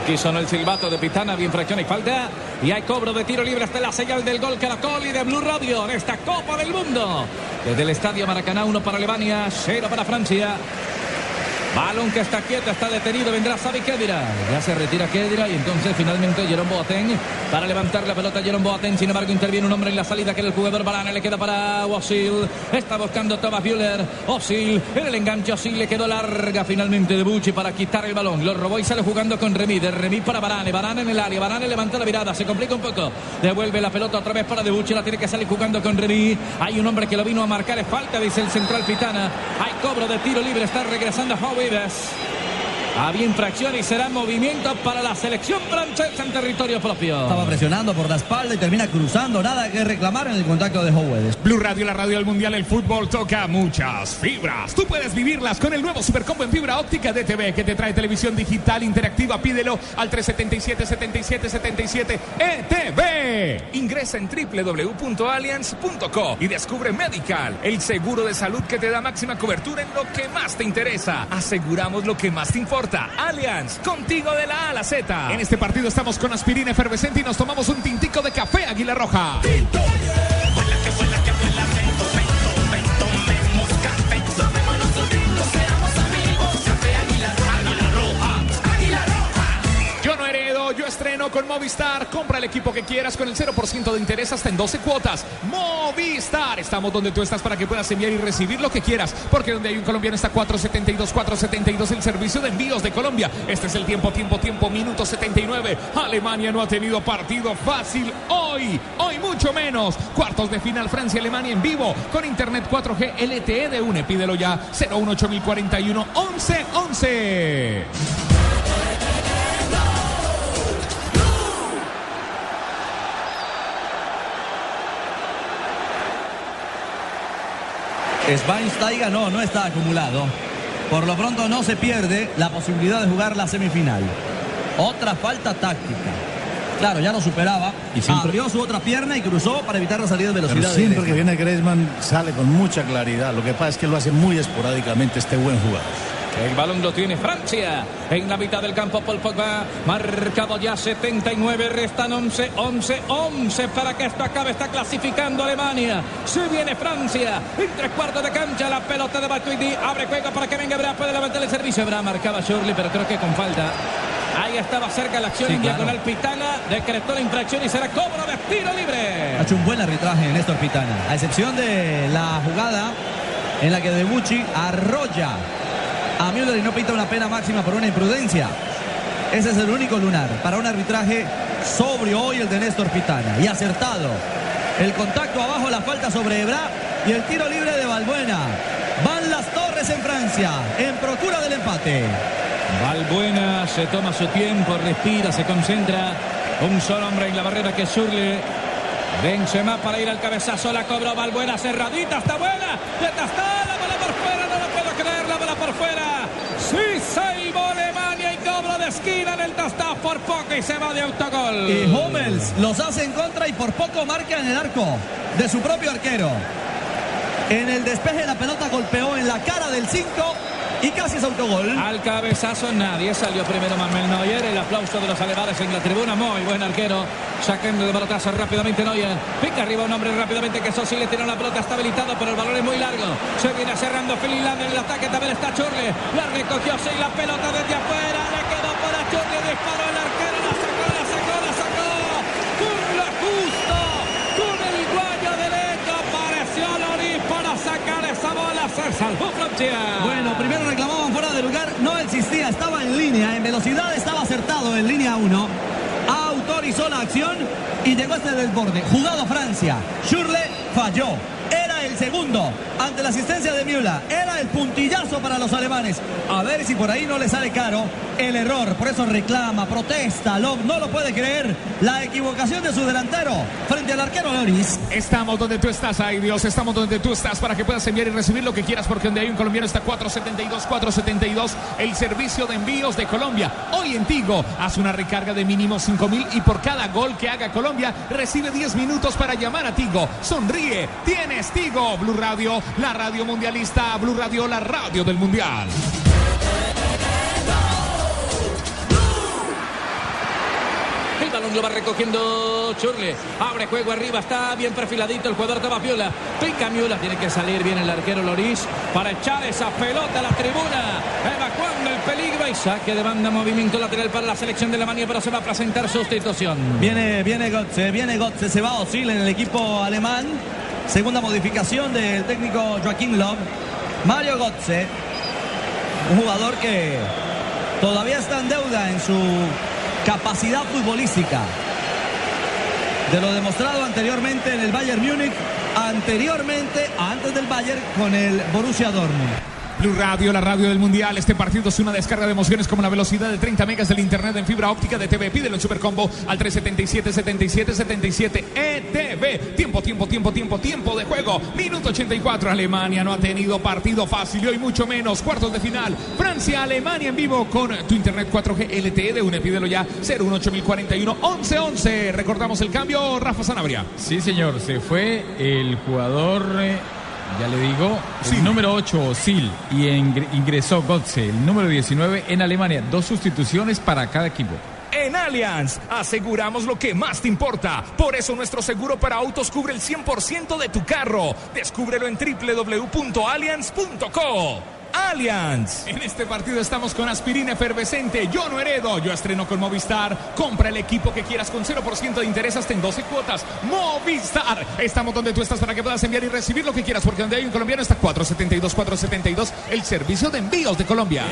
Aquí sonó el silbato de Pitana, bien fracción y falta. Y hay cobro de tiro libre hasta la señal del gol Caracol y de Blue Radio en esta Copa del Mundo. Desde el estadio Maracaná, uno para Alemania, cero para Francia. Balón que está quieto, está detenido, vendrá Sabi Kedira. Ya se retira Kedira y entonces finalmente Jerome Boateng para levantar la pelota Jerome Boateng. Sin embargo, interviene un hombre en la salida que era el jugador Barana. Le queda para Osil. Está buscando Thomas Müller. Osil en el enganche. Osil le quedó larga finalmente de Bucci para quitar el balón. Lo robó y sale jugando con Remy. De Remy para Barane. Barane en el área. Barane levanta la mirada. Se complica un poco. Devuelve la pelota otra vez para De Bucci. La tiene que salir jugando con Remy. Hay un hombre que lo vino a marcar. Es falta, dice el central Pitana. Hay cobro de tiro libre. Está regresando Howie había infracción y será movimiento para la selección francesa en territorio propio. Estaba presionando por la espalda y termina cruzando. Nada que reclamar en el contacto de Howells. Blue Radio, la radio del mundial, el fútbol toca muchas fibras. Tú puedes vivirlas con el nuevo Supercombo en fibra óptica de TV que te trae televisión digital interactiva. Pídelo al 377 77 77 ETV. Ingresa en www.alliance.co y descubre Medical, el seguro de salud que te da máxima cobertura en lo que más te interesa. Aseguramos lo que más te importa importa. Allianz, contigo de la A a la Z. En este partido estamos con aspirina efervescente y nos tomamos un tintico de café Águila Roja. Yo estreno con Movistar. Compra el equipo que quieras con el 0% de interés hasta en 12 cuotas. Movistar. Estamos donde tú estás para que puedas enviar y recibir lo que quieras. Porque donde hay un colombiano está 472, 472 el servicio de envíos de Colombia. Este es el tiempo, tiempo, tiempo, minuto 79. Alemania no ha tenido partido fácil hoy. Hoy mucho menos. Cuartos de final Francia-Alemania en vivo con Internet 4G LTE de UNE. Pídelo ya 018041 1111. Schweinsteiger no, no está acumulado. Por lo pronto no se pierde la posibilidad de jugar la semifinal. Otra falta táctica. Claro, ya lo superaba. Y siempre- Abrió su otra pierna y cruzó para evitar la salida de Pero velocidad. de siempre que Griezmann. viene Griezmann sale con mucha claridad. Lo que pasa es que lo hace muy esporádicamente este buen jugador. El balón lo tiene Francia. En la mitad del campo, Paul Pogba. Marcado ya 79. Restan 11, 11, 11 para que esto acabe. Está clasificando Alemania. Se viene Francia. En tres cuartos de cancha. La pelota de Matuidi. Abre juego para que venga Bra. Puede levantar el servicio. Bra marcaba Shirley, pero creo que con falta. Ahí estaba cerca la acción Sí, en claro. diagonal Pitana. Decretó la infracción y será cobro de tiro libre. Ha hecho un buen arbitraje Néstor Pitana. A excepción de la jugada en la que Debucci arrolla a Müller y no pita una pena máxima por una imprudencia. Ese es el único lunar para un arbitraje sobrio hoy el de Néstor Pitana. Y acertado. El contacto abajo, la falta sobre Ebra y el tiro libre de Balbuena. Van las torres en Francia en procura del empate. Valbuena se toma su tiempo, respira, se concentra. Un solo hombre en la barrera que es Shurle. Benzema para ir al cabezazo, la cobró Valbuena, cerradita, está buena. Ya está, la bola por fuera, no lo puedo creer, la bola por fuera. Sí, salvó Alemania y cobro de esquina en el Tastá por poco y se va de autogol. Y Hummels los hace en contra y por poco marca en el arco de su propio arquero. En el despeje la pelota golpeó en la cara del 5 y casi es autogol. Al cabezazo nadie salió primero Manuel Neuer. El aplauso de los alemanes en la tribuna. Muy buen arquero. Sacando de pelotazo rápidamente Neuer. Pica arriba un hombre rápidamente que Sosi le tiró la pelota. Está habilitado, pero el balón es muy largo. Se viene cerrando Finlandia en el ataque. También está Churle. La recogió sí, la pelota desde afuera. Le quedó para Churle. Disparó el arquero. La sacó, la sacó, la sacó. Con lo justo. Con el guayo derecho. Apareció Loris para sacar esa bola. Se salvó Francia. Bueno, primero reclamaban fuera de lugar, no existía, estaba en línea, en velocidad estaba acertado en línea 1. Autorizó la acción y llegó este desborde. Jugado Francia. Schürrle falló. Segundo ante la asistencia de Müller. Era el puntillazo para los alemanes. A ver si por ahí no le sale caro el error. Por eso reclama, protesta. Lo- no lo puede creer. La equivocación de su delantero frente al arquero Loris. Estamos donde tú estás, ay Dios, estamos donde tú estás para que puedas enviar y recibir lo que quieras porque donde hay un colombiano está 472, 472, el servicio de envíos de Colombia. Hoy en Tigo, haz una recarga de mínimo 5 mil y por cada gol que haga Colombia recibe 10 minutos para llamar a Tigo. Sonríe, tienes Tigo, Blue Radio, la radio mundialista, Blue Radio, la radio del mundial. El balón lo va recogiendo Churle. Abre juego arriba, está bien perfiladito el jugador de Viola. Pica Miula, tiene que salir bien el arquero Loris para echar esa pelota a la tribuna. Evacuando el peligro y saque de banda, movimiento lateral para la selección de Alemania, pero se va a presentar sustitución. Viene, viene Götze, viene Götze, se va a Osil en el equipo alemán. Segunda modificación del técnico Joaquín Love. Mario Götze, un jugador que todavía está en deuda en su capacidad futbolística. De lo demostrado anteriormente en el Bayern Múnich, anteriormente, antes del Bayern, con el Borussia Dortmund. Blue Radio, la radio del mundial. Este partido es una descarga de emociones como la velocidad de 30 megas del internet en fibra óptica de TV. Pídelo en Supercombo al 377 77 77 ETV. Tiempo, tiempo, tiempo, tiempo, tiempo de juego. Minuto 84. Alemania no ha tenido partido fácil y hoy mucho menos. Cuartos de final. Francia, Alemania en vivo con tu internet 4G LTE de UNE. Pídelo ya 018041 1111. Recordamos el cambio. Rafa Sanabria. Sí, señor, se fue el jugador eh, Ya le digo, el número 8, Sil, y ingresó Gotze, el número 19 en Alemania. Dos sustituciones para cada equipo. En Allianz aseguramos lo que más te importa. Por eso nuestro seguro para autos cubre el 100% de tu carro. Descúbrelo en www.allianz.co. Allianz. En este partido estamos con aspirina efervescente. Yo no heredo. Yo estreno con Movistar. Compra el equipo que quieras con 0% de interés hasta en 12 cuotas. Movistar. Estamos donde tú estás para que puedas enviar y recibir lo que quieras. Porque donde hay un colombiano está 472, 472. El servicio de envíos de Colombia.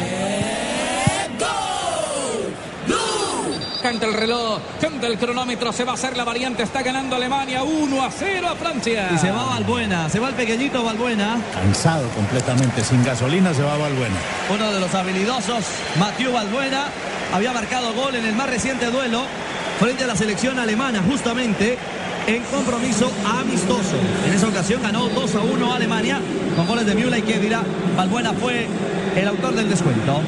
Canta el reloj, canta el cronómetro, se va a hacer la variante, está ganando Alemania 1 a 0 a Francia. Y se va Valbuena, se va el pequeñito Valbuena. Cansado completamente, sin gasolina se va Valbuena. Uno de los habilidosos, Mathieu Valbuena, había marcado gol en el más reciente duelo frente a la selección alemana, justamente en compromiso amistoso. En esa ocasión ganó 2 a 1 Alemania con goles de Müller y Kedira. Valbuena fue el autor del descuento.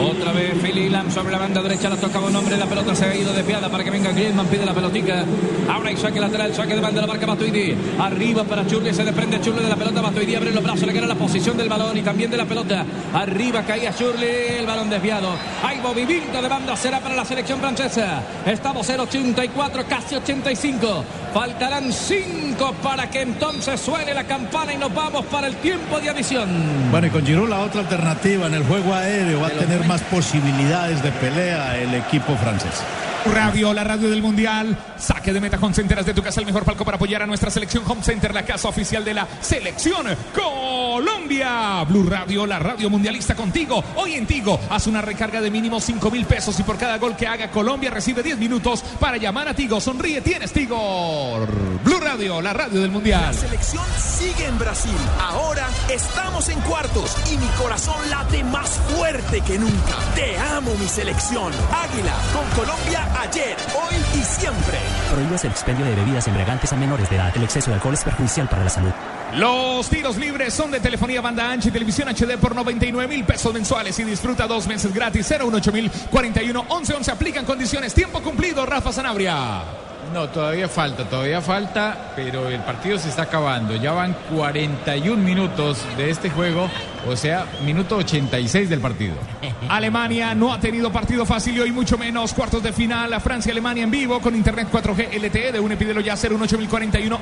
Otra vez Philly Lam sobre la banda derecha, la tocaba un hombre, la pelota se ha ido de piada para que venga Griezmann, pide la pelotica. Ahora hay saque lateral, saque de banda, la marca Matuidi. Arriba para Churli, se desprende Churli de la pelota, Matuidi abre los brazos, le queda la posición del balón y también de la pelota. Arriba caía Churli, el balón desviado. Hay movimiento de banda, será para la selección francesa. Estamos en 84, casi 85. Faltarán 5 para que entonces suene la campana y nos vamos para el tiempo de adición. Bueno, y con Giroud la otra alternativa en el juego aéreo va a tener más posibilidades de pelea el equipo francés. Radio, la radio del Mundial. Saque de meta Home Center de tu casa, el mejor palco para apoyar a nuestra selección Home Center, la casa oficial de la selección Colombia. Blue Radio, la radio mundialista contigo. Hoy en Tigo, haz una recarga de mínimo 5 mil pesos y por cada gol que haga Colombia recibe 10 minutos para llamar a Tigo. Sonríe, tienes Tigo. Blue Radio, la radio del Mundial. La selección sigue en Brasil. Ahora estamos en cuartos y mi corazón late más fuerte que nunca. Te amo, mi selección. Águila, con Colombia ayer, hoy y siempre. Prohíbas el expendio de bebidas embriagantes a menores de edad. El exceso de alcohol es perjudicial para la salud. Los tiros libres son de telefonía banda ancha y televisión HD por 99 mil pesos mensuales y disfruta dos meses gratis. 018 mil 41 11 11 aplican condiciones. Tiempo cumplido, Rafa Sanabria. No, todavía falta, todavía falta, pero el partido se está acabando. Ya van 41 minutos de este juego, o sea, minuto 86 del partido. *laughs* Alemania no ha tenido partido fácil y hoy mucho menos. Cuartos de final, a Francia-Alemania en vivo con Internet 4G LTE de un pídelo ya 018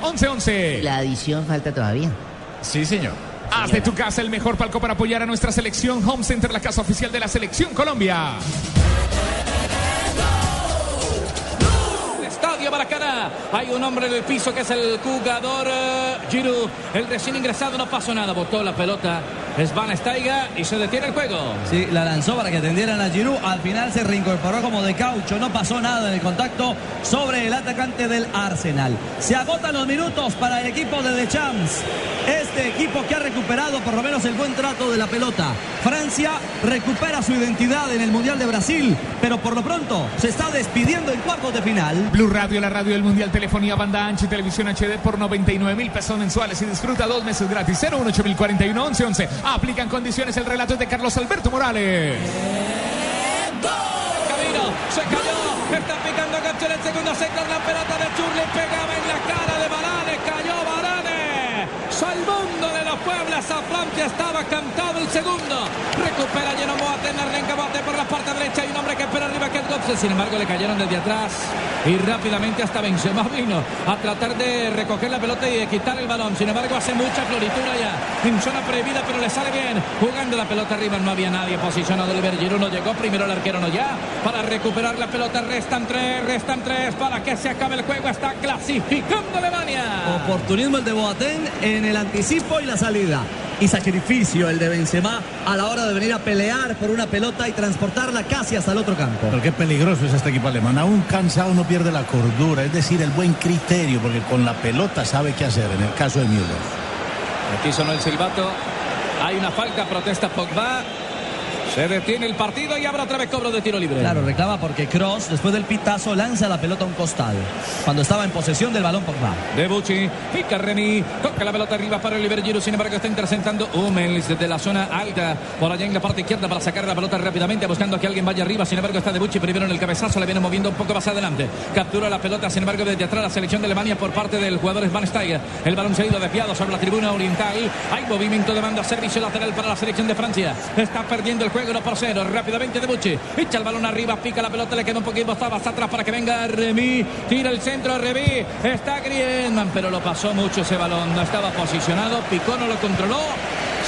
11 11 La adición falta todavía. Sí, señor. Haz de tu casa el mejor palco para apoyar a nuestra selección. Home Center, la casa oficial de la selección Colombia. Estadio Maracaná. Hay un hombre en el piso que es el jugador uh, Giroud. El recién ingresado no pasó nada, botó la pelota. Es Van Steiga y se detiene el juego. Sí, la lanzó para que atendieran a Giroud. Al final se reincorporó como de caucho. No pasó nada en el contacto sobre el atacante del Arsenal. Se agotan los minutos para el equipo de The Champs. Este equipo que ha recuperado por lo menos el buen trato de la pelota. Francia recupera su identidad en el Mundial de Brasil, pero por lo pronto se está despidiendo en cuartos de final. Blue Radio, la radio del Mundial, telefonía banda ancha y televisión HD por 99 mil pesos mensuales y disfruta dos meses gratis. 018 mil 41 11 11. Aplican condiciones. El relato es de Carlos Alberto Morales. Camino, se cayó. Está picando García en el segundo sector. La pelota de Churli pegaba en la cara de Barane. Cayó Barane. Salmundo de los Pueblas a Francia. Estaba cantado el segundo. Recupera Lleno Boate. Narlenca Boate por la parte derecha. Hay Sin embargo, le cayeron desde atrás. Y rápidamente hasta Benzema vino a tratar de recoger la pelota y de quitar el balón. Sin embargo, hace mucha floritura ya. En zona prohibida, pero le sale bien. Jugando la pelota arriba, no había nadie posicionado. El Giroud no llegó. Primero el arquero no ya. Para recuperar la pelota, restan tres, restan tres. Para que se acabe el juego. Está clasificando Alemania. Oportunismo el de Boateng en el anticipo y la salida. Y sacrificio el de Benzema a la hora de venir a pelear por una pelota y transportarla casi hasta el otro campo. Pero qué peligroso es este equipo alemán. Aún cansado no pierde la cordura, es decir, el buen criterio, porque con la pelota sabe qué hacer en el caso de Müller. Aquí sonó el silbato. Hay una falta, protesta Pogba. Se detiene el partido y habrá otra vez cobro de tiro libre. Claro, reclama porque Cross, después del pitazo, lanza la pelota a un costado. Cuando estaba en posesión del balón Pogba. De Bucci, pica Remy, toca la pelota arriba para Oliver Giroud, sin embargo está interceptando Hummels desde la zona alta, por allá en la parte izquierda para sacar la pelota rápidamente, buscando que alguien vaya arriba, sin embargo está De Bucci primero en el cabezazo, le viene moviendo un poco más adelante, captura la pelota, sin embargo desde atrás la selección de Alemania por parte del jugador Van Steiger, el balón se ha ido desviado sobre la tribuna oriental, hay movimiento de banda, servicio lateral para la selección de Francia, está perdiendo el juego 1 por 0, rápidamente De Bucci, echa el balón arriba, pica la pelota, le queda un poquito más atrás para que venga Remy, tira el centro, Remy, está Griezmann, pero lo pasó mucho ese balón, no estaba posicionado, picó, no lo controló,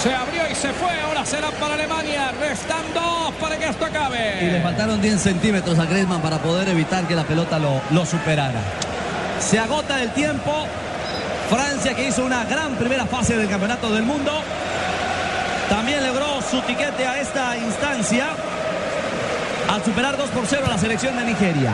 se abrió y se fue, ahora será para Alemania, restan dos para que esto acabe. Y le faltaron 10 centímetros a Griezmann para poder evitar que la pelota lo, lo superara. Se agota el tiempo, Francia que hizo una gran primera fase del Campeonato del Mundo, también logró su tiquete a esta instancia al superar 2 por 0 a la selección de Nigeria.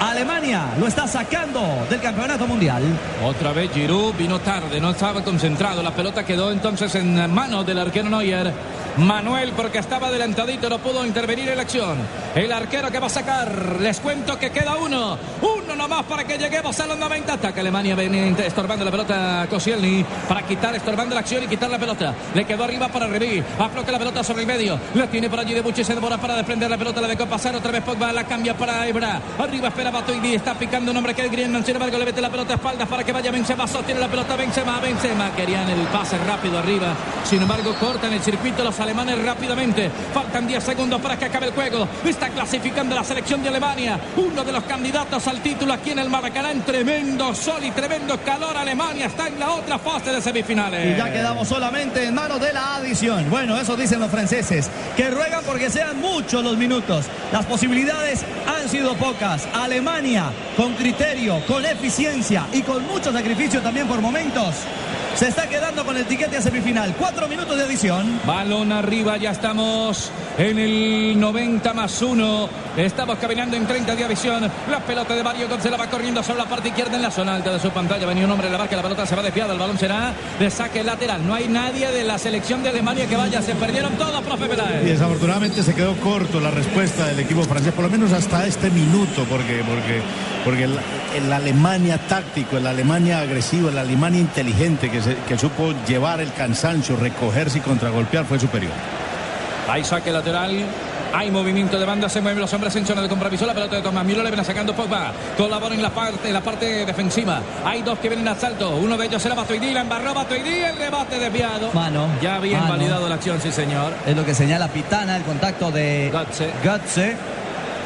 Alemania lo está sacando del campeonato mundial. Otra vez Giroud vino tarde, no estaba concentrado. La pelota quedó entonces en manos del arquero Neuer. Manuel, porque estaba adelantadito, no pudo intervenir en la acción. El arquero que va a sacar, les cuento que queda uno. Uno nomás para que lleguemos a los 90. Ataca Alemania, viene estorbando la pelota Koscielny para quitar, estorbando la acción y quitar la pelota. Le quedó arriba para Remy. Afloca la pelota sobre el medio. La tiene por allí de Buche, se demora para desprender la pelota. La dejó pasar otra vez Pogba, la cambia para Ebra. Arriba espera Batoidi, está picando un hombre que es Griezmann. Sin embargo, le mete la pelota a espaldas para que vaya Benzema. Sostiene la pelota Benzema, Benzema. Querían el pase rápido arriba. Sin embargo, cortan el circuito los alemanes rápidamente. Faltan 10 segundos para que acabe el juego. Está clasificando la selección de Alemania. Uno de los candidatos al título aquí en el Maracaná. En tremendo sol y tremendo calor. Alemania está en la otra fase de semifinales. Y ya quedamos solamente en manos de la adición. Bueno, eso dicen los franceses, que ruegan porque sean muchos los minutos. Las posibilidades han sido pocas. Alemania, con criterio, con eficiencia y con mucho sacrificio también por momentos, se está quedando con el tiquete a semifinal. Cuatro minutos de adición. Balón arriba, ya estamos en el 90 más 1. Estamos caminando en 30 de adición. La pelota de Mario Gómez la va corriendo sobre la parte izquierda en la zona alta de su pantalla. Venía un hombre en la barca, la pelota se va desviada. El balón será de saque lateral. No hay nadie de la selección de Alemania que vaya. Se perdieron todos, profe Y Peláez. desafortunadamente se quedó corto la respuesta del equipo francés, por lo menos hasta este minuto, porque, porque, porque el, el Alemania táctico, el Alemania agresivo, el Alemania inteligente que, se- que supo llevar el cansancio, recogerse y contragolpear fue superior. Hay saque lateral. Hay movimiento de banda, se mueven los hombres en zona de compromiso. La pelota de Tomás Müller le viene sacando Pogba. Colabora en la parte, en la parte defensiva. Hay dos que vienen al salto. Uno de ellos será Batuidi. La embarró Batuidi. El rebate desviado. Mano. Ya bien Mano. validado la acción, sí, señor. Es lo que señala Pitana, el contacto de Götze,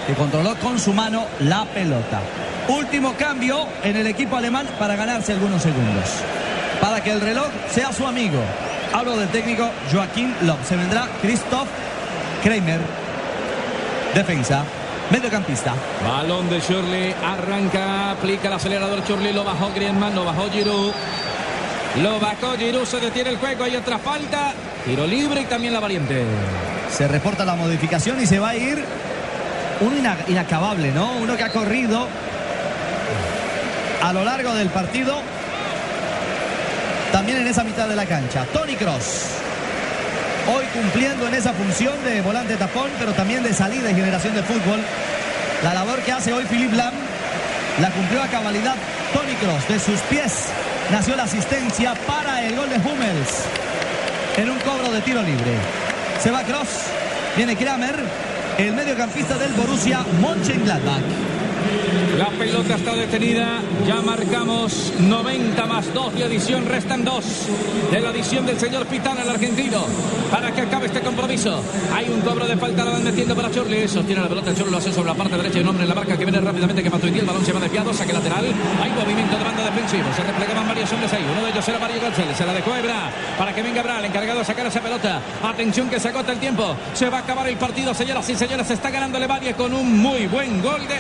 que controló con su mano la pelota. Último cambio en el equipo alemán para ganarse algunos segundos. Para que el reloj sea su amigo. Hablo del técnico Joaquín Lob. Se vendrá Christoph Kramer. Defensa. Mediocampista. Balón de Shirley. Arranca. Aplica el acelerador Shirley. Lo bajó Griezmann. Lo bajó Giroud. Lo bajó Giroud. Se detiene el juego. Hay otra falta. Tiro libre y también la variante. Se reporta la modificación y se va a ir un ina- inacabable, ¿no? Uno que ha corrido a lo largo del partido, también en esa mitad de la cancha. Tony Cross. Hoy cumpliendo en esa función de volante tapón, pero también de salida y generación de fútbol. La labor que hace hoy Philip Lam la cumplió a cabalidad Tony Cross. De sus pies nació la asistencia para el gol de Hummels en un cobro de tiro libre. Se va Cross, viene Kramer, el mediocampista del Borussia Mönchengladbach. La pelota está detenida. Ya marcamos 90 más 2 de adición. Restan 2 de la adición del señor Pitana, el argentino. Para que acabe este compromiso. Hay un cobro de falta. La van metiendo para Chorley. Sostiene la pelota. Chorley lo hace sobre la parte derecha. Un hombre en la marca que viene rápidamente. Que Matuidi. El balón se va desviado. Saque lateral. Hay movimiento de banda defensivo. Se replegaban varios hombres ahí. Uno de ellos era Mario González. Se la dejó Ebra. Para que venga Ebra. El encargado de sacar esa pelota. Atención que se agota el tiempo. Se va a acabar el partido, señoras y señores. Se está ganando Alemania con un muy buen gol de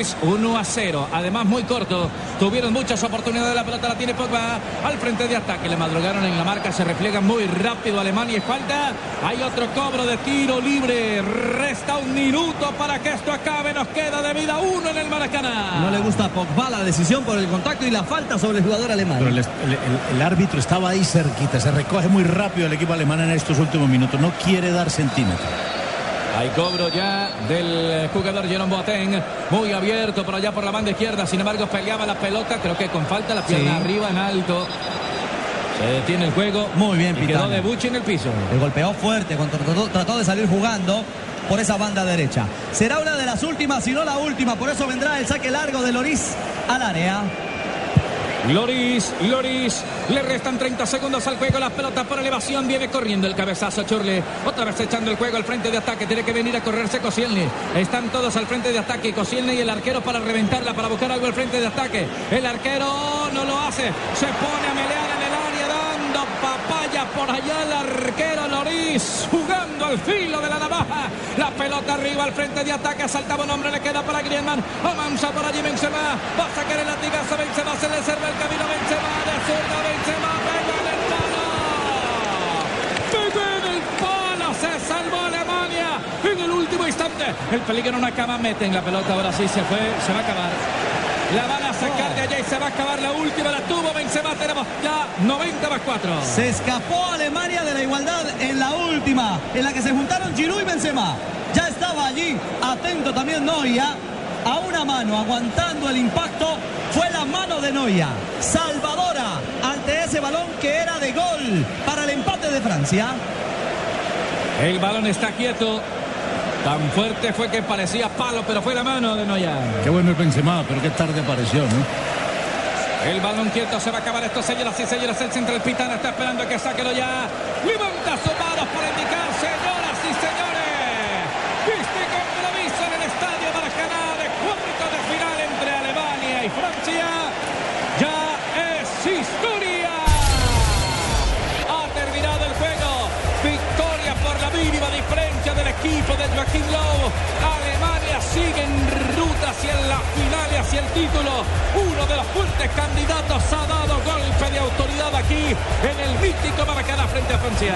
Hummels. 1 a 0. Además, muy corto. Tuvieron muchas oportunidades. La pelota la tiene Pogba al frente de ataque. Le madrugaron en la marca. Se repliega muy rápido Alemania. Y falta. Hay otro cobro de tiro libre. Resta un minuto para que esto acabe. Nos queda de vida uno en el Maracaná. No le gusta a Pogba la decisión por el contacto y la falta sobre el jugador alemán. Pero el, el- el- el árbitro estaba ahí cerquita, se recoge muy rápido el equipo alemán en estos últimos minutos, no quiere dar centímetros. Hay cobro ya del jugador Jerome Boateng, muy abierto por allá por la banda izquierda, sin embargo peleaba la pelota, creo que con falta la pierna Sí. arriba en alto. Se detiene el juego. Muy bien, y quedó de Buchi en el piso. Le golpeó fuerte, trató, trató de salir jugando por esa banda derecha. Será una de las últimas, si no la última, por eso vendrá el saque largo de Loris al área. Loris, Loris, le restan 30 segundos al juego, la pelota por elevación, viene corriendo el cabezazo Churli, otra vez echando el juego al frente de ataque, tiene que venir a correrse Koscielny, están todos al frente de ataque, Koscielny y el arquero para reventarla, para buscar algo al frente de ataque, el arquero no lo hace, se pone a melear en el por allá el arquero Loris, jugando al filo de la navaja, la pelota arriba al frente de ataque, saltaba un hombre, le queda para Griezmann, avanza por allí Benzema, va a sacar el latigazo Benzema, se le cerra el camino Benzema, de zurda Benzema, pega en el palo, pegó en el palo, se salvó Alemania. En el último instante, el peligro no acaba, meten la pelota, ahora sí se fue, se va a acabar. La van a sacar de allá y se va a acabar la última, la tuvo Benzema, tenemos ya 90 más 4. Se escapó Alemania de la igualdad en la última, en la que se juntaron Giroud y Benzema. Ya estaba allí, atento también Noia, a una mano, aguantando el impacto, fue la mano de Noia, salvadora ante ese balón que era de gol para el empate de Francia. El balón está quieto. Tan fuerte fue que parecía palo, pero fue la mano de Noya. Qué bueno el Benzema, pero qué tarde apareció, ¿no? El balón quieto se va a acabar esto, señoras y señores. El central Pitana está esperando que sáquelo ya. Levanta sus manos para indicar, Joaquín Lowe. Alemania sigue en ruta hacia la final y hacia el título. Uno de los fuertes candidatos ha dado golpe de autoridad aquí en el mítico Maracaná frente a Francia.